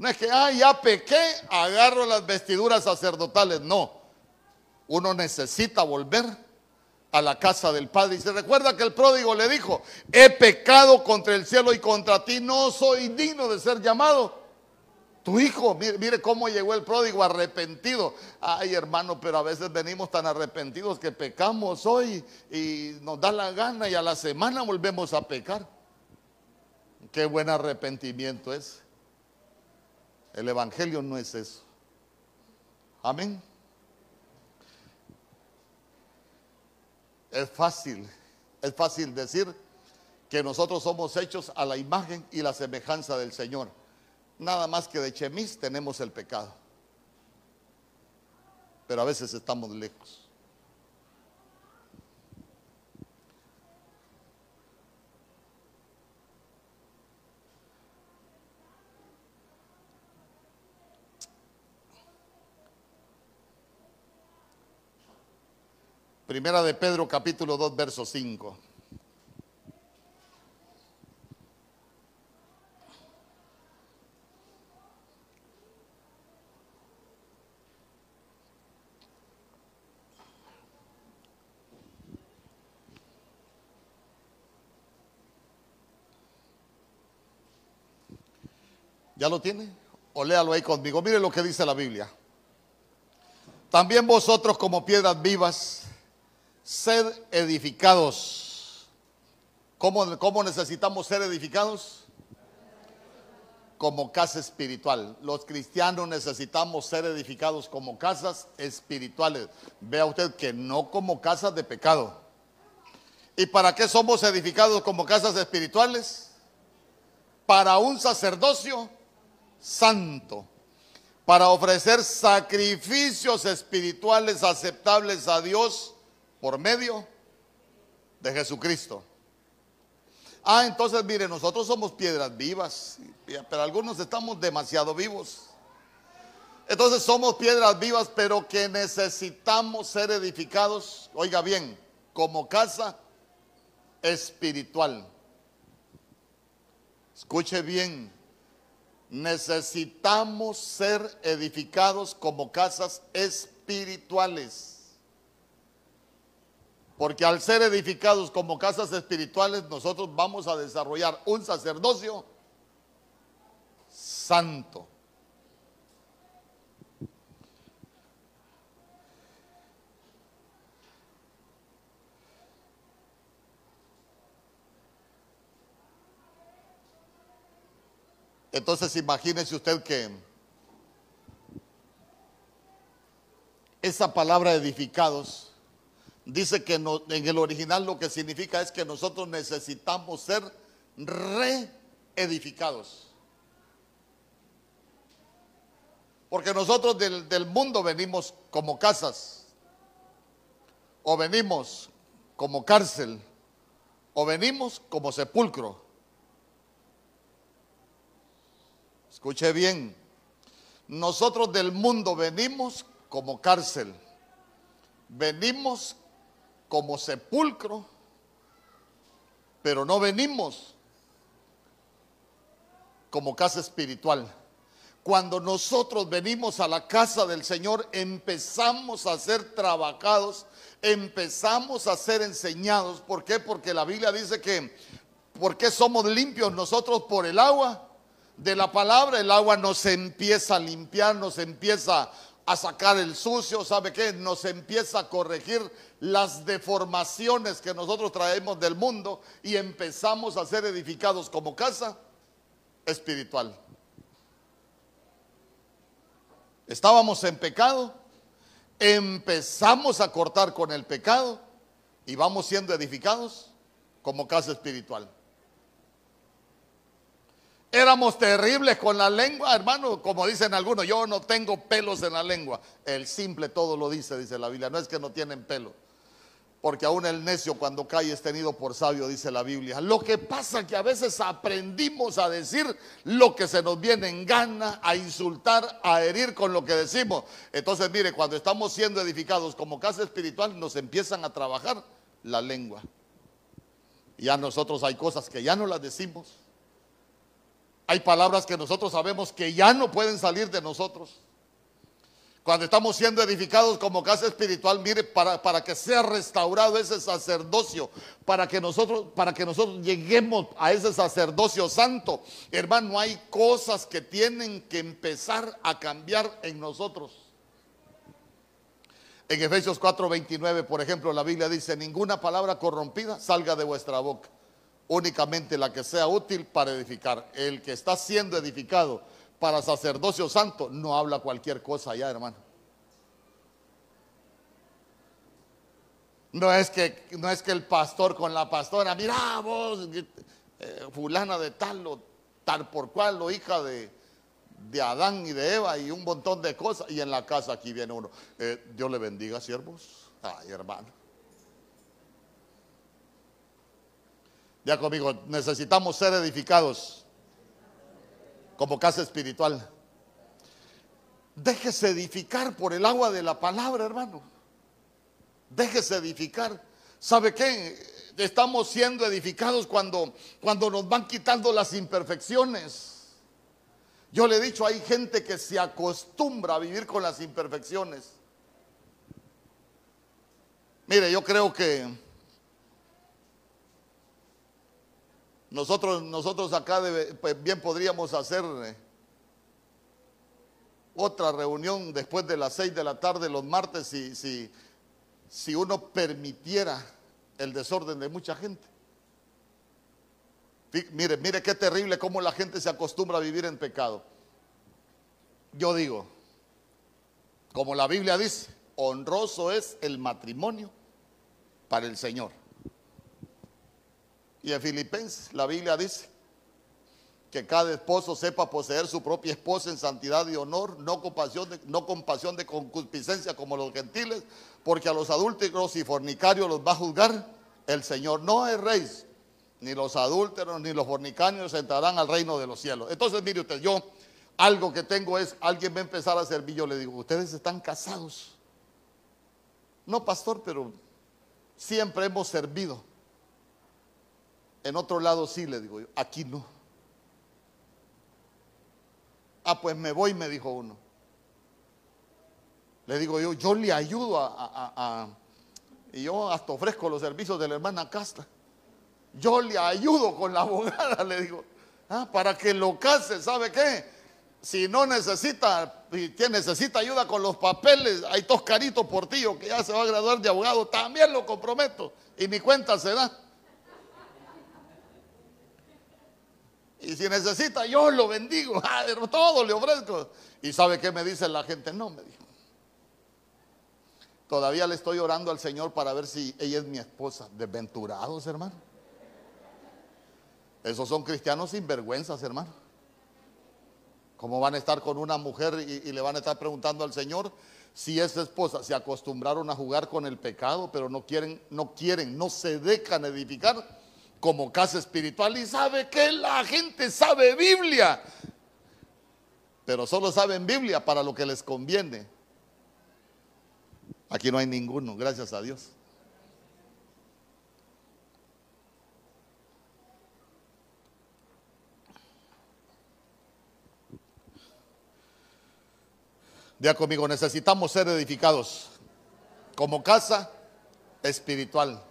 no es que, ah, ya pequé, agarro las vestiduras sacerdotales. No. Uno necesita volver a la casa del Padre. Y se recuerda que el pródigo le dijo, he pecado contra el cielo y contra ti, no soy digno de ser llamado. Tu hijo, mire, cómo llegó el pródigo arrepentido. Ay, hermano, pero a veces venimos tan arrepentidos que pecamos hoy y nos da la gana y a la semana volvemos a pecar. Qué buen arrepentimiento es. El Evangelio no es eso. Amén. Es fácil, es fácil decir que nosotros somos hechos a la imagen y la semejanza del Señor. Nada más que de chemis tenemos el pecado. Pero a veces estamos lejos. Primera de Pedro capítulo 2, verso 5. ¿Ya lo tiene? O léalo ahí conmigo. Mire lo que dice la Biblia. También vosotros como piedras vivas ser edificados. ¿Cómo, ¿Cómo, necesitamos ser edificados? Como casa espiritual. Los cristianos necesitamos ser edificados como casas espirituales. Vea usted que no como casas de pecado. ¿Y para qué somos edificados como casas espirituales? Para un sacerdocio santo. Para ofrecer sacrificios espirituales aceptables a Dios por medio de Jesucristo. Ah, entonces mire, nosotros somos piedras vivas, pero algunos estamos demasiado vivos. Entonces somos piedras vivas, pero que necesitamos ser edificados, oiga bien, como casa espiritual. Escuche bien, necesitamos ser edificados como casas espirituales. Porque al ser edificados como casas espirituales, nosotros vamos a desarrollar un sacerdocio santo. Entonces imagínese usted que esa palabra edificados dice que en el original lo que significa es que nosotros necesitamos ser reedificados. Porque nosotros del, del mundo venimos como casas, o venimos como cárcel, o venimos como sepulcro. Escuche bien, nosotros del mundo venimos como cárcel, venimos como sepulcro, pero no venimos como casa espiritual. Cuando nosotros venimos a la casa del Señor, empezamos a ser trabajados, empezamos a ser enseñados. ¿Por qué? Porque la Biblia dice que, ¿por qué somos limpios nosotros por el agua? De la palabra, el agua nos empieza a limpiar, nos empieza a sacar el sucio, ¿sabe qué? Nos empieza a corregir las deformaciones que nosotros traemos del mundo y empezamos a ser edificados como casa espiritual. Estábamos en pecado, empezamos a cortar con el pecado y vamos siendo edificados como casa espiritual. Éramos terribles con la lengua, hermano, como dicen algunos, yo no tengo pelos en la lengua. El simple todo lo dice, dice la Biblia, no es que no tienen pelo. Porque aún el necio cuando cae es tenido por sabio, dice la Biblia. Lo que pasa es que a veces aprendimos a decir lo que se nos viene en gana, a insultar, a herir con lo que decimos. Entonces, mire, cuando estamos siendo edificados como casa espiritual, nos empiezan a trabajar la lengua. Y a nosotros hay cosas que ya no las decimos. Hay palabras que nosotros sabemos que ya no pueden salir de nosotros. Cuando estamos siendo edificados como casa espiritual, mire, para, para, que sea restaurado ese sacerdocio, para que, nosotros, para que nosotros lleguemos a ese sacerdocio santo, hermano, hay cosas que tienen que empezar a cambiar en nosotros. En Efesios 4:29, por ejemplo, la Biblia dice, ninguna palabra corrompida salga de vuestra boca, únicamente la que sea útil para edificar. El que está siendo edificado para sacerdocio santo, no habla cualquier cosa ya, hermano. No es que, no es que el pastor con la pastora, mira vos, eh, fulana de tal o tal por cual, o hija de, de, Adán y de Eva y un montón de cosas. Y en la casa aquí viene uno. Eh, Dios le bendiga, siervos. Ay, hermano. Ya conmigo, necesitamos ser edificados como casa espiritual. Déjese edificar por el agua de la palabra, hermano. Déjese edificar. ¿Sabe qué? Estamos siendo edificados cuando, cuando nos van quitando las imperfecciones. Yo le he dicho, hay gente que se acostumbra a vivir con las imperfecciones. Mire, yo creo que Nosotros, nosotros acá pues bien podríamos hacer eh, otra reunión después de las seis de la tarde los martes si, si, si uno permitiera el desorden de mucha gente. Mire, mire qué terrible cómo la gente se acostumbra a vivir en pecado. Yo digo, como la Biblia dice, honroso es el matrimonio para el Señor. Y en Filipenses la Biblia dice que cada esposo sepa poseer su propia esposa en santidad y honor, no con pasión de, no de concupiscencia como los gentiles, porque a los adúlteros y fornicarios los va a juzgar el Señor. No es rey, ni los adúlteros, ni los fornicanios entrarán al reino de los cielos. Entonces, mire usted, yo algo que tengo es, alguien va a empezar a servir, yo le digo, ustedes están casados. No, pastor, pero siempre hemos servido. En otro lado sí, le digo yo, aquí no. Ah, pues me voy, me dijo uno. Le digo yo, yo le ayudo a, y yo hasta ofrezco los servicios de la hermana Casta. Yo le ayudo con la abogada, le digo, ah, para que lo case, ¿sabe qué? Si no necesita, si necesita ayuda con los papeles, hay dos caritos por tío que ya se va a graduar de abogado, también lo comprometo y mi cuenta se da. Y si necesita, yo lo bendigo, ah, todo le ofrezco. ¿Y sabe qué me dice la gente? No, me dijo. Todavía le estoy orando al Señor para ver si ella es mi esposa. Desventurados, hermano. Esos son cristianos sin vergüenzas, hermano. ¿Cómo van a estar con una mujer y, le van a estar preguntando al Señor si es esposa? Se acostumbraron a jugar con el pecado, pero no quieren, no quieren, no se dejan edificar como casa espiritual. Y sabe que la gente sabe Biblia, pero solo saben Biblia para lo que les conviene. Aquí no hay ninguno, gracias a Dios. Ya conmigo, necesitamos ser edificados como casa espiritual.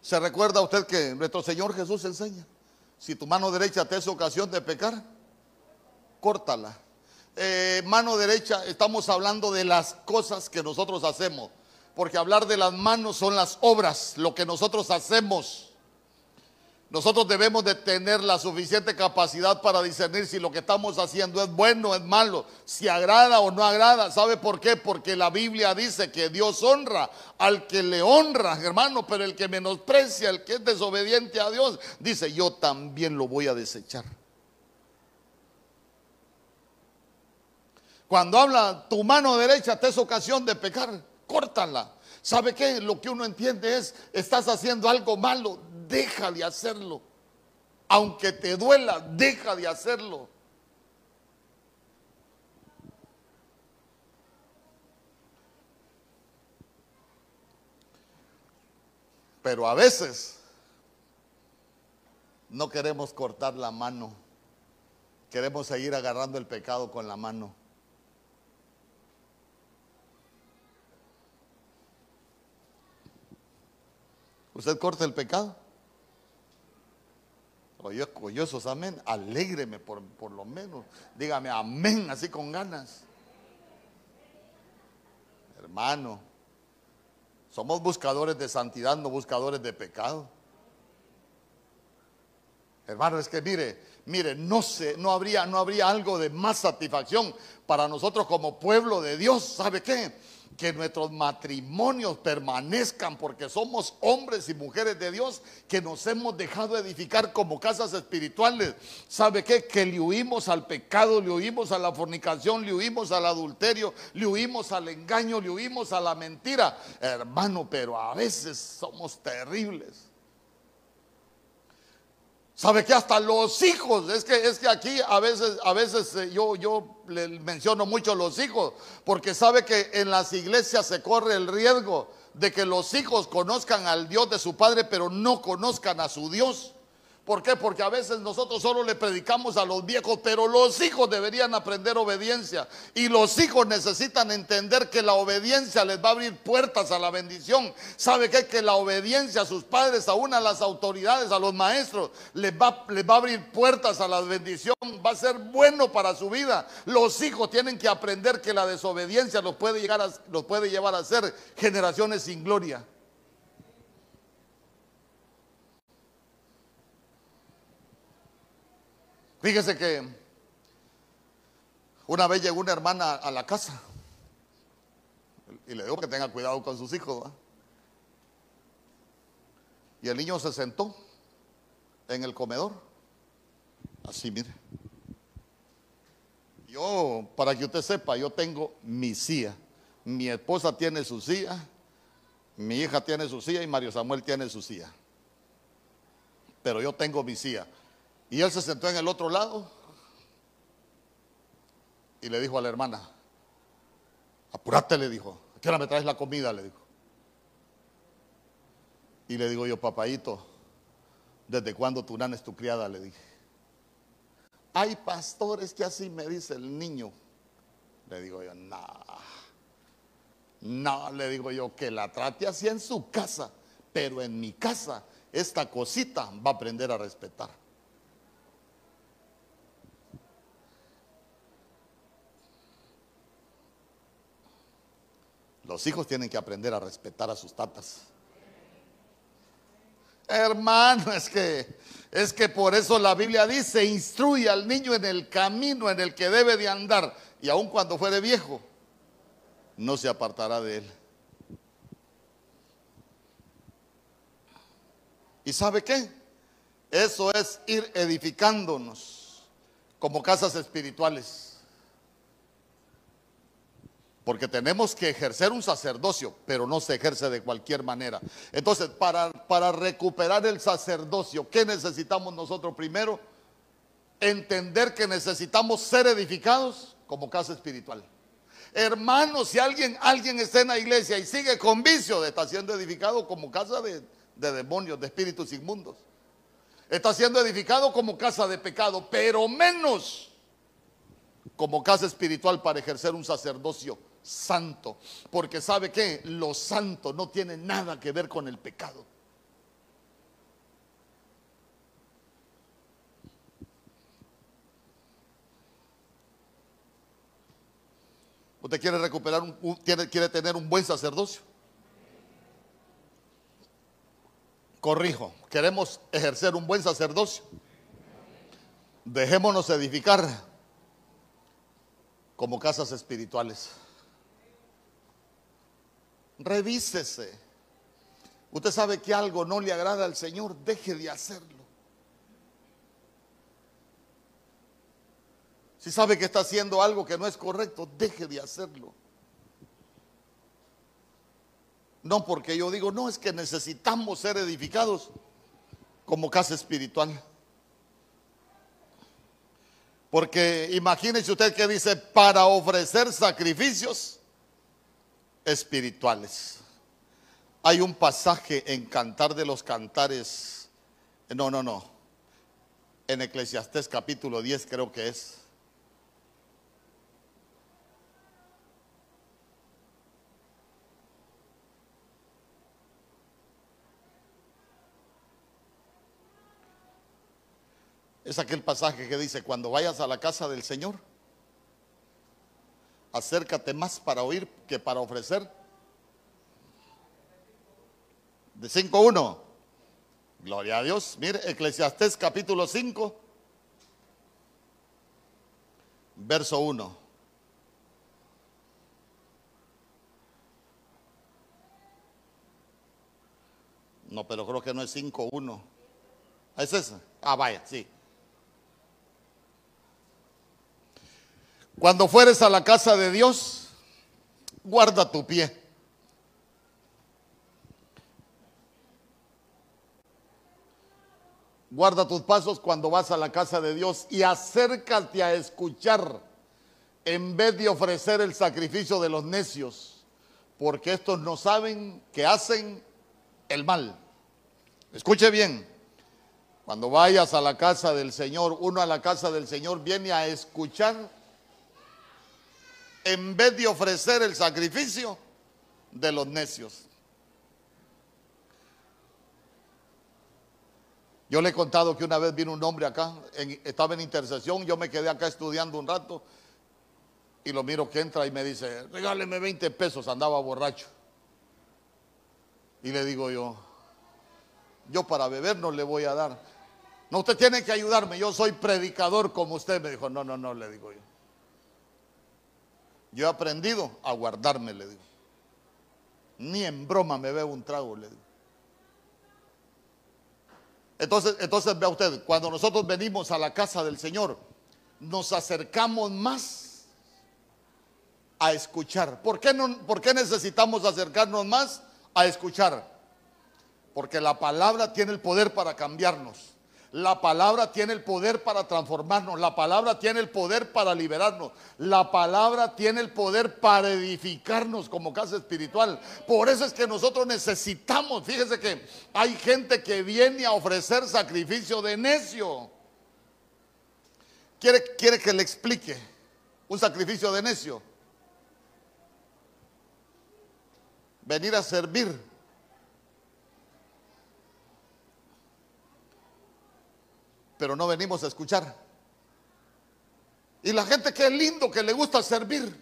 ¿Se recuerda usted que nuestro Señor Jesús enseña? Si tu mano derecha te es ocasión de pecar, córtala eh, mano derecha, estamos hablando de las cosas que nosotros hacemos. Porque hablar de las manos son las obras, lo que nosotros hacemos. Nosotros debemos de tener la suficiente capacidad para discernir si lo que estamos haciendo es bueno o es malo, si agrada o no agrada. ¿Sabe por qué? Porque la Biblia dice que Dios honra al que le honra, hermano, pero el que menosprecia, el que es desobediente a Dios, dice, yo también lo voy a desechar. Cuando habla tu mano derecha te es ocasión de pecar, córtala. ¿Sabe qué? Lo que uno entiende es, estás haciendo algo malo, deja de hacerlo. Aunque te duela, deja de hacerlo. Pero a veces no queremos cortar la mano. Queremos seguir agarrando el pecado con la mano. ¿Usted corta el pecado? Esos amén. Alégreme por, por lo menos. Dígame amén, así con ganas. Hermano, somos buscadores de santidad, no buscadores de pecado. Hermano, es que mire, mire, no sé, no habría, no habría algo de más satisfacción para nosotros como pueblo de Dios. ¿Sabe qué? Que nuestros matrimonios permanezcan porque somos hombres y mujeres de Dios que nos hemos dejado edificar como casas espirituales. ¿Sabe qué? Que le huimos al pecado, le huimos a la fornicación, le huimos al adulterio, le huimos al engaño, le huimos a la mentira. Hermano, pero a veces somos terribles. ¿Sabe que hasta los hijos? Es que, es que aquí a veces, a veces eh, yo, yo le menciono mucho los hijos, porque sabe que en las iglesias se corre el riesgo de que los hijos conozcan al Dios de su padre, pero no conozcan a su Dios. ¿Por qué? Porque a veces nosotros solo le predicamos a los viejos, pero los hijos deberían aprender obediencia. Y los hijos necesitan entender que la obediencia les va a abrir puertas a la bendición. ¿Sabe qué? Que la obediencia a sus padres, aún a las autoridades, a los maestros, les va, les va a abrir puertas a la bendición. Va a ser bueno para su vida. Los hijos tienen que aprender que la desobediencia los puede, llegar a, los puede llevar a ser generaciones sin gloria. Fíjese que una vez llegó una hermana a la casa y le dijo que tenga cuidado con sus hijos. Y el niño se sentó en el comedor. Así, mire. Yo, para que usted sepa, yo tengo mi silla. Mi esposa tiene su silla, mi hija tiene su silla y Mario Samuel tiene su silla. pero yo tengo mi silla. Y él se sentó en el otro lado y le dijo a la hermana, apurate, le dijo, ¿a qué hora me traes la comida? Le dijo. Y le digo yo, papadito, ¿desde cuándo tu nana es tu criada? Le dije. Hay pastores que así me dice el niño. Le digo yo, no, no, le digo yo, que la trate así en su casa, pero en mi casa esta cosita va a aprender a respetar. Los hijos tienen que aprender a respetar a sus tatas. Hermano, es que es que por eso la Biblia dice, instruye al niño en el camino en el que debe de andar y aun cuando fuere viejo no se apartará de él. ¿Y sabe qué? Eso es ir edificándonos como casas espirituales. Porque tenemos que ejercer un sacerdocio, pero no se ejerce de cualquier manera. Entonces, para, para recuperar el sacerdocio, ¿qué necesitamos nosotros primero? Entender que necesitamos ser edificados como casa espiritual. Hermanos, si alguien, alguien está en la iglesia y sigue con vicio, está siendo edificado como casa de, de demonios, de espíritus inmundos. Está siendo edificado como casa de pecado, pero menos como casa espiritual para ejercer un sacerdocio santo. Porque sabe que lo santo no tiene nada que ver con el pecado. ¿Usted quiere recuperar, un, quiere tener un buen sacerdocio? Corrijo, queremos ejercer un buen sacerdocio. Dejémonos edificar como casas espirituales. Revísese. Usted sabe que algo no le agrada al Señor, deje de hacerlo. Si sabe que está haciendo algo que no es correcto, deje de hacerlo. No porque yo digo, no, es que necesitamos ser edificados como casa espiritual. Porque imagínese usted que dice, para ofrecer sacrificios espirituales. Hay un pasaje en Cantar de los Cantares, no, no, no, en Eclesiastés capítulo 10 creo que es. Es aquel pasaje que dice, cuando vayas a la casa del Señor, acércate más para oír que para ofrecer. De 5.1. Gloria a Dios. Mire, Eclesiastés capítulo 5, verso 1. No, pero creo que no es 5.1. ¿Es ese? Ah, vaya, sí. Cuando fueres a la casa de Dios, guarda tu pie. Guarda tus pasos cuando vas a la casa de Dios y acércate a escuchar en vez de ofrecer el sacrificio de los necios, porque estos no saben que hacen el mal. Escuche bien, cuando vayas a la casa del Señor, uno a la casa del Señor viene a escuchar en vez de ofrecer el sacrificio de los necios. Yo le he contado que una vez vino un hombre acá, estaba en intercesión, yo me quedé acá estudiando un rato y lo miro que entra y me dice, regáleme 20 pesos, andaba borracho. Y le digo yo, yo para beber no le voy a dar. No, usted tiene que ayudarme, yo soy predicador como usted. Me dijo, no, no, no, le digo yo. Yo he aprendido a guardarme, le digo. Ni en broma me veo un trago, le digo. Entonces, entonces vea usted, cuando nosotros venimos a la casa del Señor, nos acercamos más a escuchar. ¿Por qué, no, ¿Por qué necesitamos acercarnos más a escuchar? Porque la palabra tiene el poder para cambiarnos. La palabra tiene el poder para transformarnos. La palabra tiene el poder para liberarnos. La palabra tiene el poder para edificarnos como casa espiritual. Por eso es que nosotros necesitamos, fíjese que hay gente que viene a ofrecer sacrificio de necio. ¿Quiere, quiere que le explique un sacrificio de necio? Venir a servir pero no venimos a escuchar. Y la gente que lindo, que le gusta servir,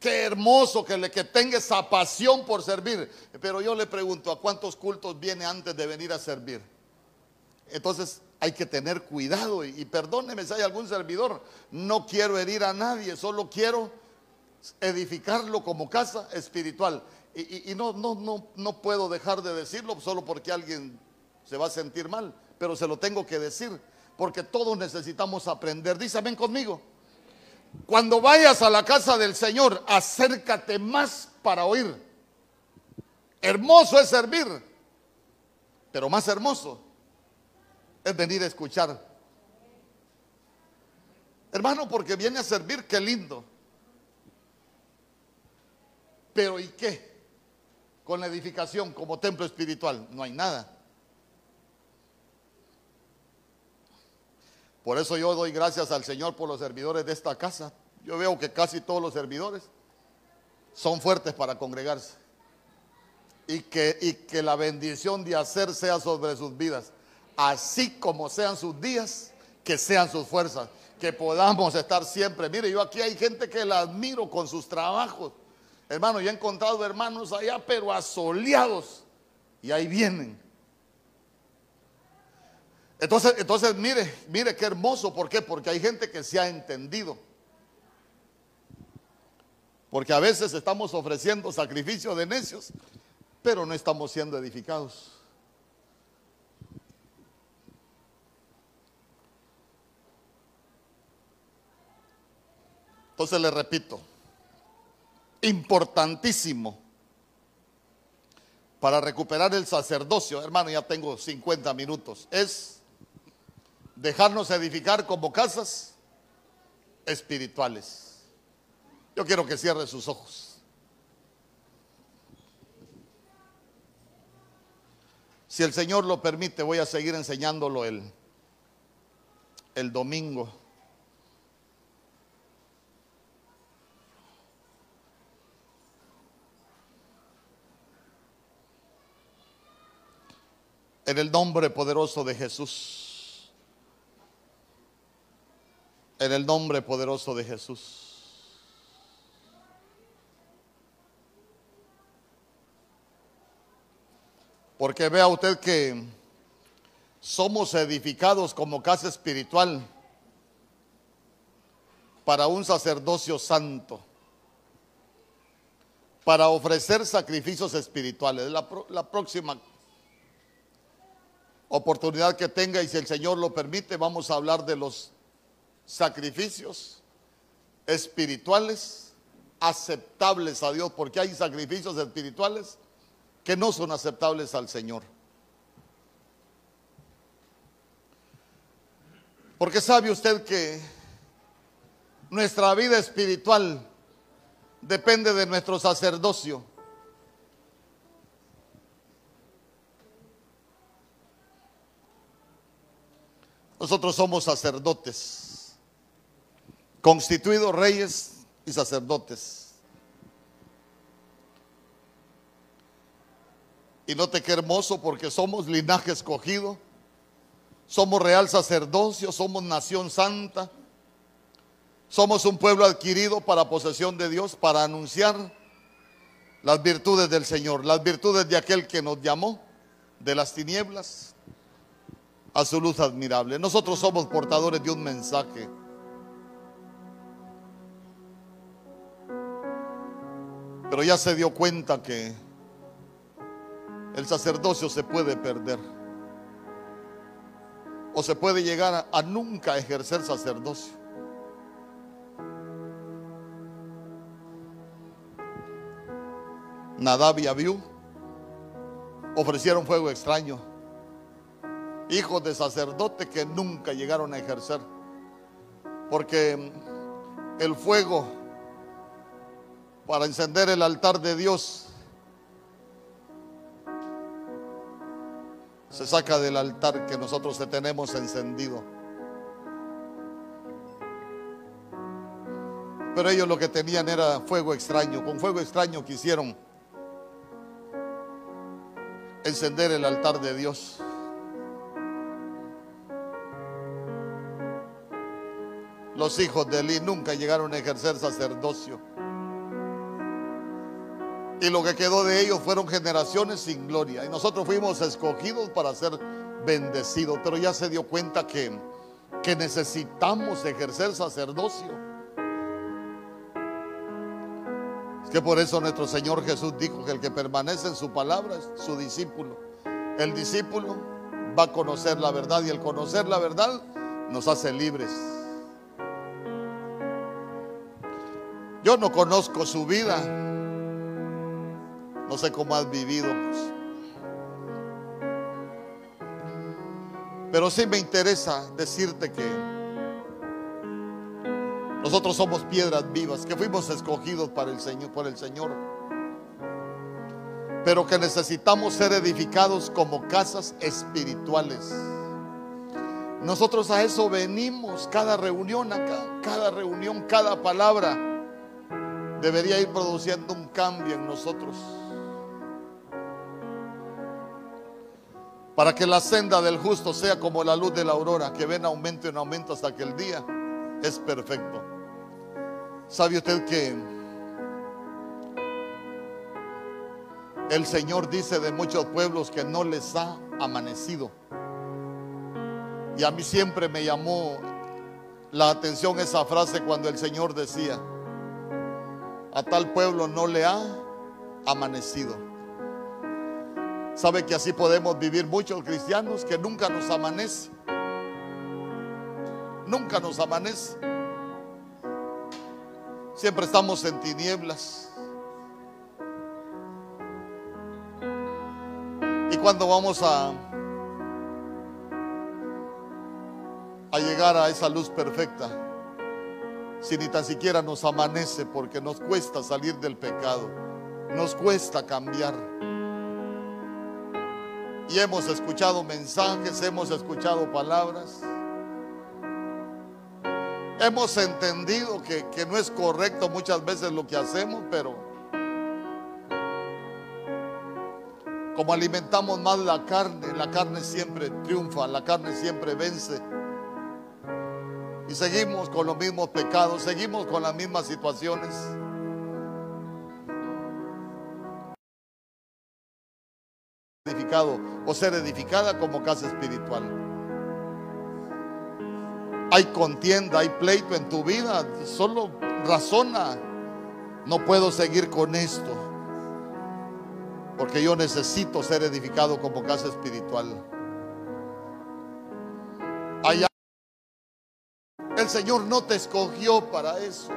qué hermoso que, le, que tenga esa pasión por servir. Pero yo le pregunto, ¿a cuántos cultos viene antes de venir a servir? Entonces hay que tener cuidado y, y perdóneme si hay algún servidor, no quiero herir a nadie, solo quiero edificarlo como casa espiritual. Y, y, no, no, no, no puedo dejar de decirlo solo porque alguien se va a sentir mal, pero se lo tengo que decir porque todos necesitamos aprender. Dice, ven conmigo. Cuando vayas a la casa del Señor, acércate más para oír. Hermoso es servir, pero más hermoso es venir a escuchar. Hermano, porque viene a servir, qué lindo. Pero ¿y qué? Con la edificación como templo espiritual, no hay nada. Por eso yo doy gracias al Señor por los servidores de esta casa. Yo veo que casi todos los servidores son fuertes para congregarse. Y que, la bendición de hacer sea sobre sus vidas. Así como sean sus días, que sean sus fuerzas. Que podamos estar siempre. Mire, yo aquí hay gente que la admiro con sus trabajos. Hermano, yo he encontrado hermanos allá, pero asoleados. Y ahí vienen entonces, entonces mire, mire qué hermoso. ¿Por qué? Porque hay gente que se ha entendido. Porque a veces estamos ofreciendo sacrificio de necios, pero no estamos siendo edificados. Entonces le repito, importantísimo para recuperar el sacerdocio, hermano, ya tengo 50 minutos, es dejarnos edificar como casas espirituales. Yo quiero que cierre sus ojos. Si el Señor lo permite, voy a seguir enseñándolo el, el domingo. En el nombre poderoso de Jesús. En el nombre poderoso de Jesús. Porque vea usted que somos edificados como casa espiritual para un sacerdocio santo, para ofrecer sacrificios espirituales. La, la, próxima oportunidad que tenga y si el Señor lo permite, vamos a hablar de los sacrificios espirituales aceptables a Dios, porque hay sacrificios espirituales que no son aceptables al Señor. Porque sabe usted que nuestra vida espiritual depende de nuestro sacerdocio. Nosotros somos sacerdotes constituidos reyes y sacerdotes. Y note qué hermoso porque somos linaje escogido, somos real sacerdocio, somos nación santa, somos un pueblo adquirido para posesión de Dios, para anunciar las virtudes del Señor, las virtudes de aquel que nos llamó de las tinieblas a su luz admirable. Nosotros somos portadores de un mensaje Pero ya se dio cuenta que el sacerdocio se puede perder. O se puede llegar a, nunca ejercer sacerdocio. Nadab y Abiú ofrecieron fuego extraño. Hijos de sacerdote que nunca llegaron a ejercer. Porque el fuego para encender el altar de Dios se saca del altar que nosotros tenemos encendido. Pero ellos lo que tenían era fuego extraño. Con fuego extraño quisieron encender el altar de Dios. Los hijos de Eli nunca llegaron a ejercer sacerdocio. Y lo que quedó de ellos fueron generaciones sin gloria. Y nosotros fuimos escogidos para ser bendecidos. Pero ya se dio cuenta que, que necesitamos ejercer sacerdocio. que por eso nuestro Señor Jesús dijo que el que permanece en su palabra es su discípulo. El discípulo va a conocer la verdad y el conocer la verdad nos hace libres. Yo no conozco su vida, no sé cómo has vivido, pero sí me interesa decirte que nosotros somos piedras vivas que fuimos escogidos para el Señor, por el Señor. Pero que necesitamos ser edificados como casas espirituales. Nosotros a eso venimos, cada reunión acá, cada reunión, cada palabra debería ir produciendo un cambio en nosotros. Para que la senda del justo sea como la luz de la aurora, que ven aumento en aumento hasta que el día es perfecto. ¿Sabe usted que el Señor dice de muchos pueblos que no les ha amanecido? Y a mí siempre me llamó la atención esa frase cuando el Señor decía, a tal pueblo no le ha amanecido. ¿Sabe que así podemos vivir muchos cristianos que nunca nos amanece? Nunca nos amanece. Siempre estamos en tinieblas. Y cuando vamos a, a llegar a esa luz perfecta, si ni tan siquiera nos amanece porque nos cuesta salir del pecado, nos cuesta cambiar. Y hemos escuchado mensajes, hemos escuchado palabras Hemos entendido que, no es correcto muchas veces lo que hacemos, pero como alimentamos más la carne, la carne siempre triunfa, la carne siempre vence. Y seguimos con los mismos pecados, seguimos con las mismas situaciones. O ser edificada como casa espiritual hay contienda, hay pleito en tu vida, solo razona. No puedo seguir con esto. Porque yo necesito ser edificado como casa espiritual. Allá el Señor no te escogió para eso.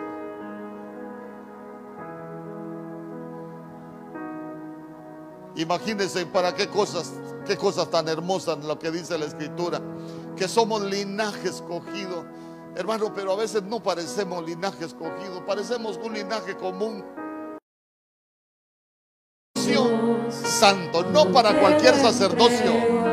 Imagínense para qué cosas, qué cosas tan hermosas lo que dice la escritura que somos linaje escogido. Hermano, pero a veces no parecemos linaje escogido, parecemos un linaje común. Santo, no para cualquier sacerdocio.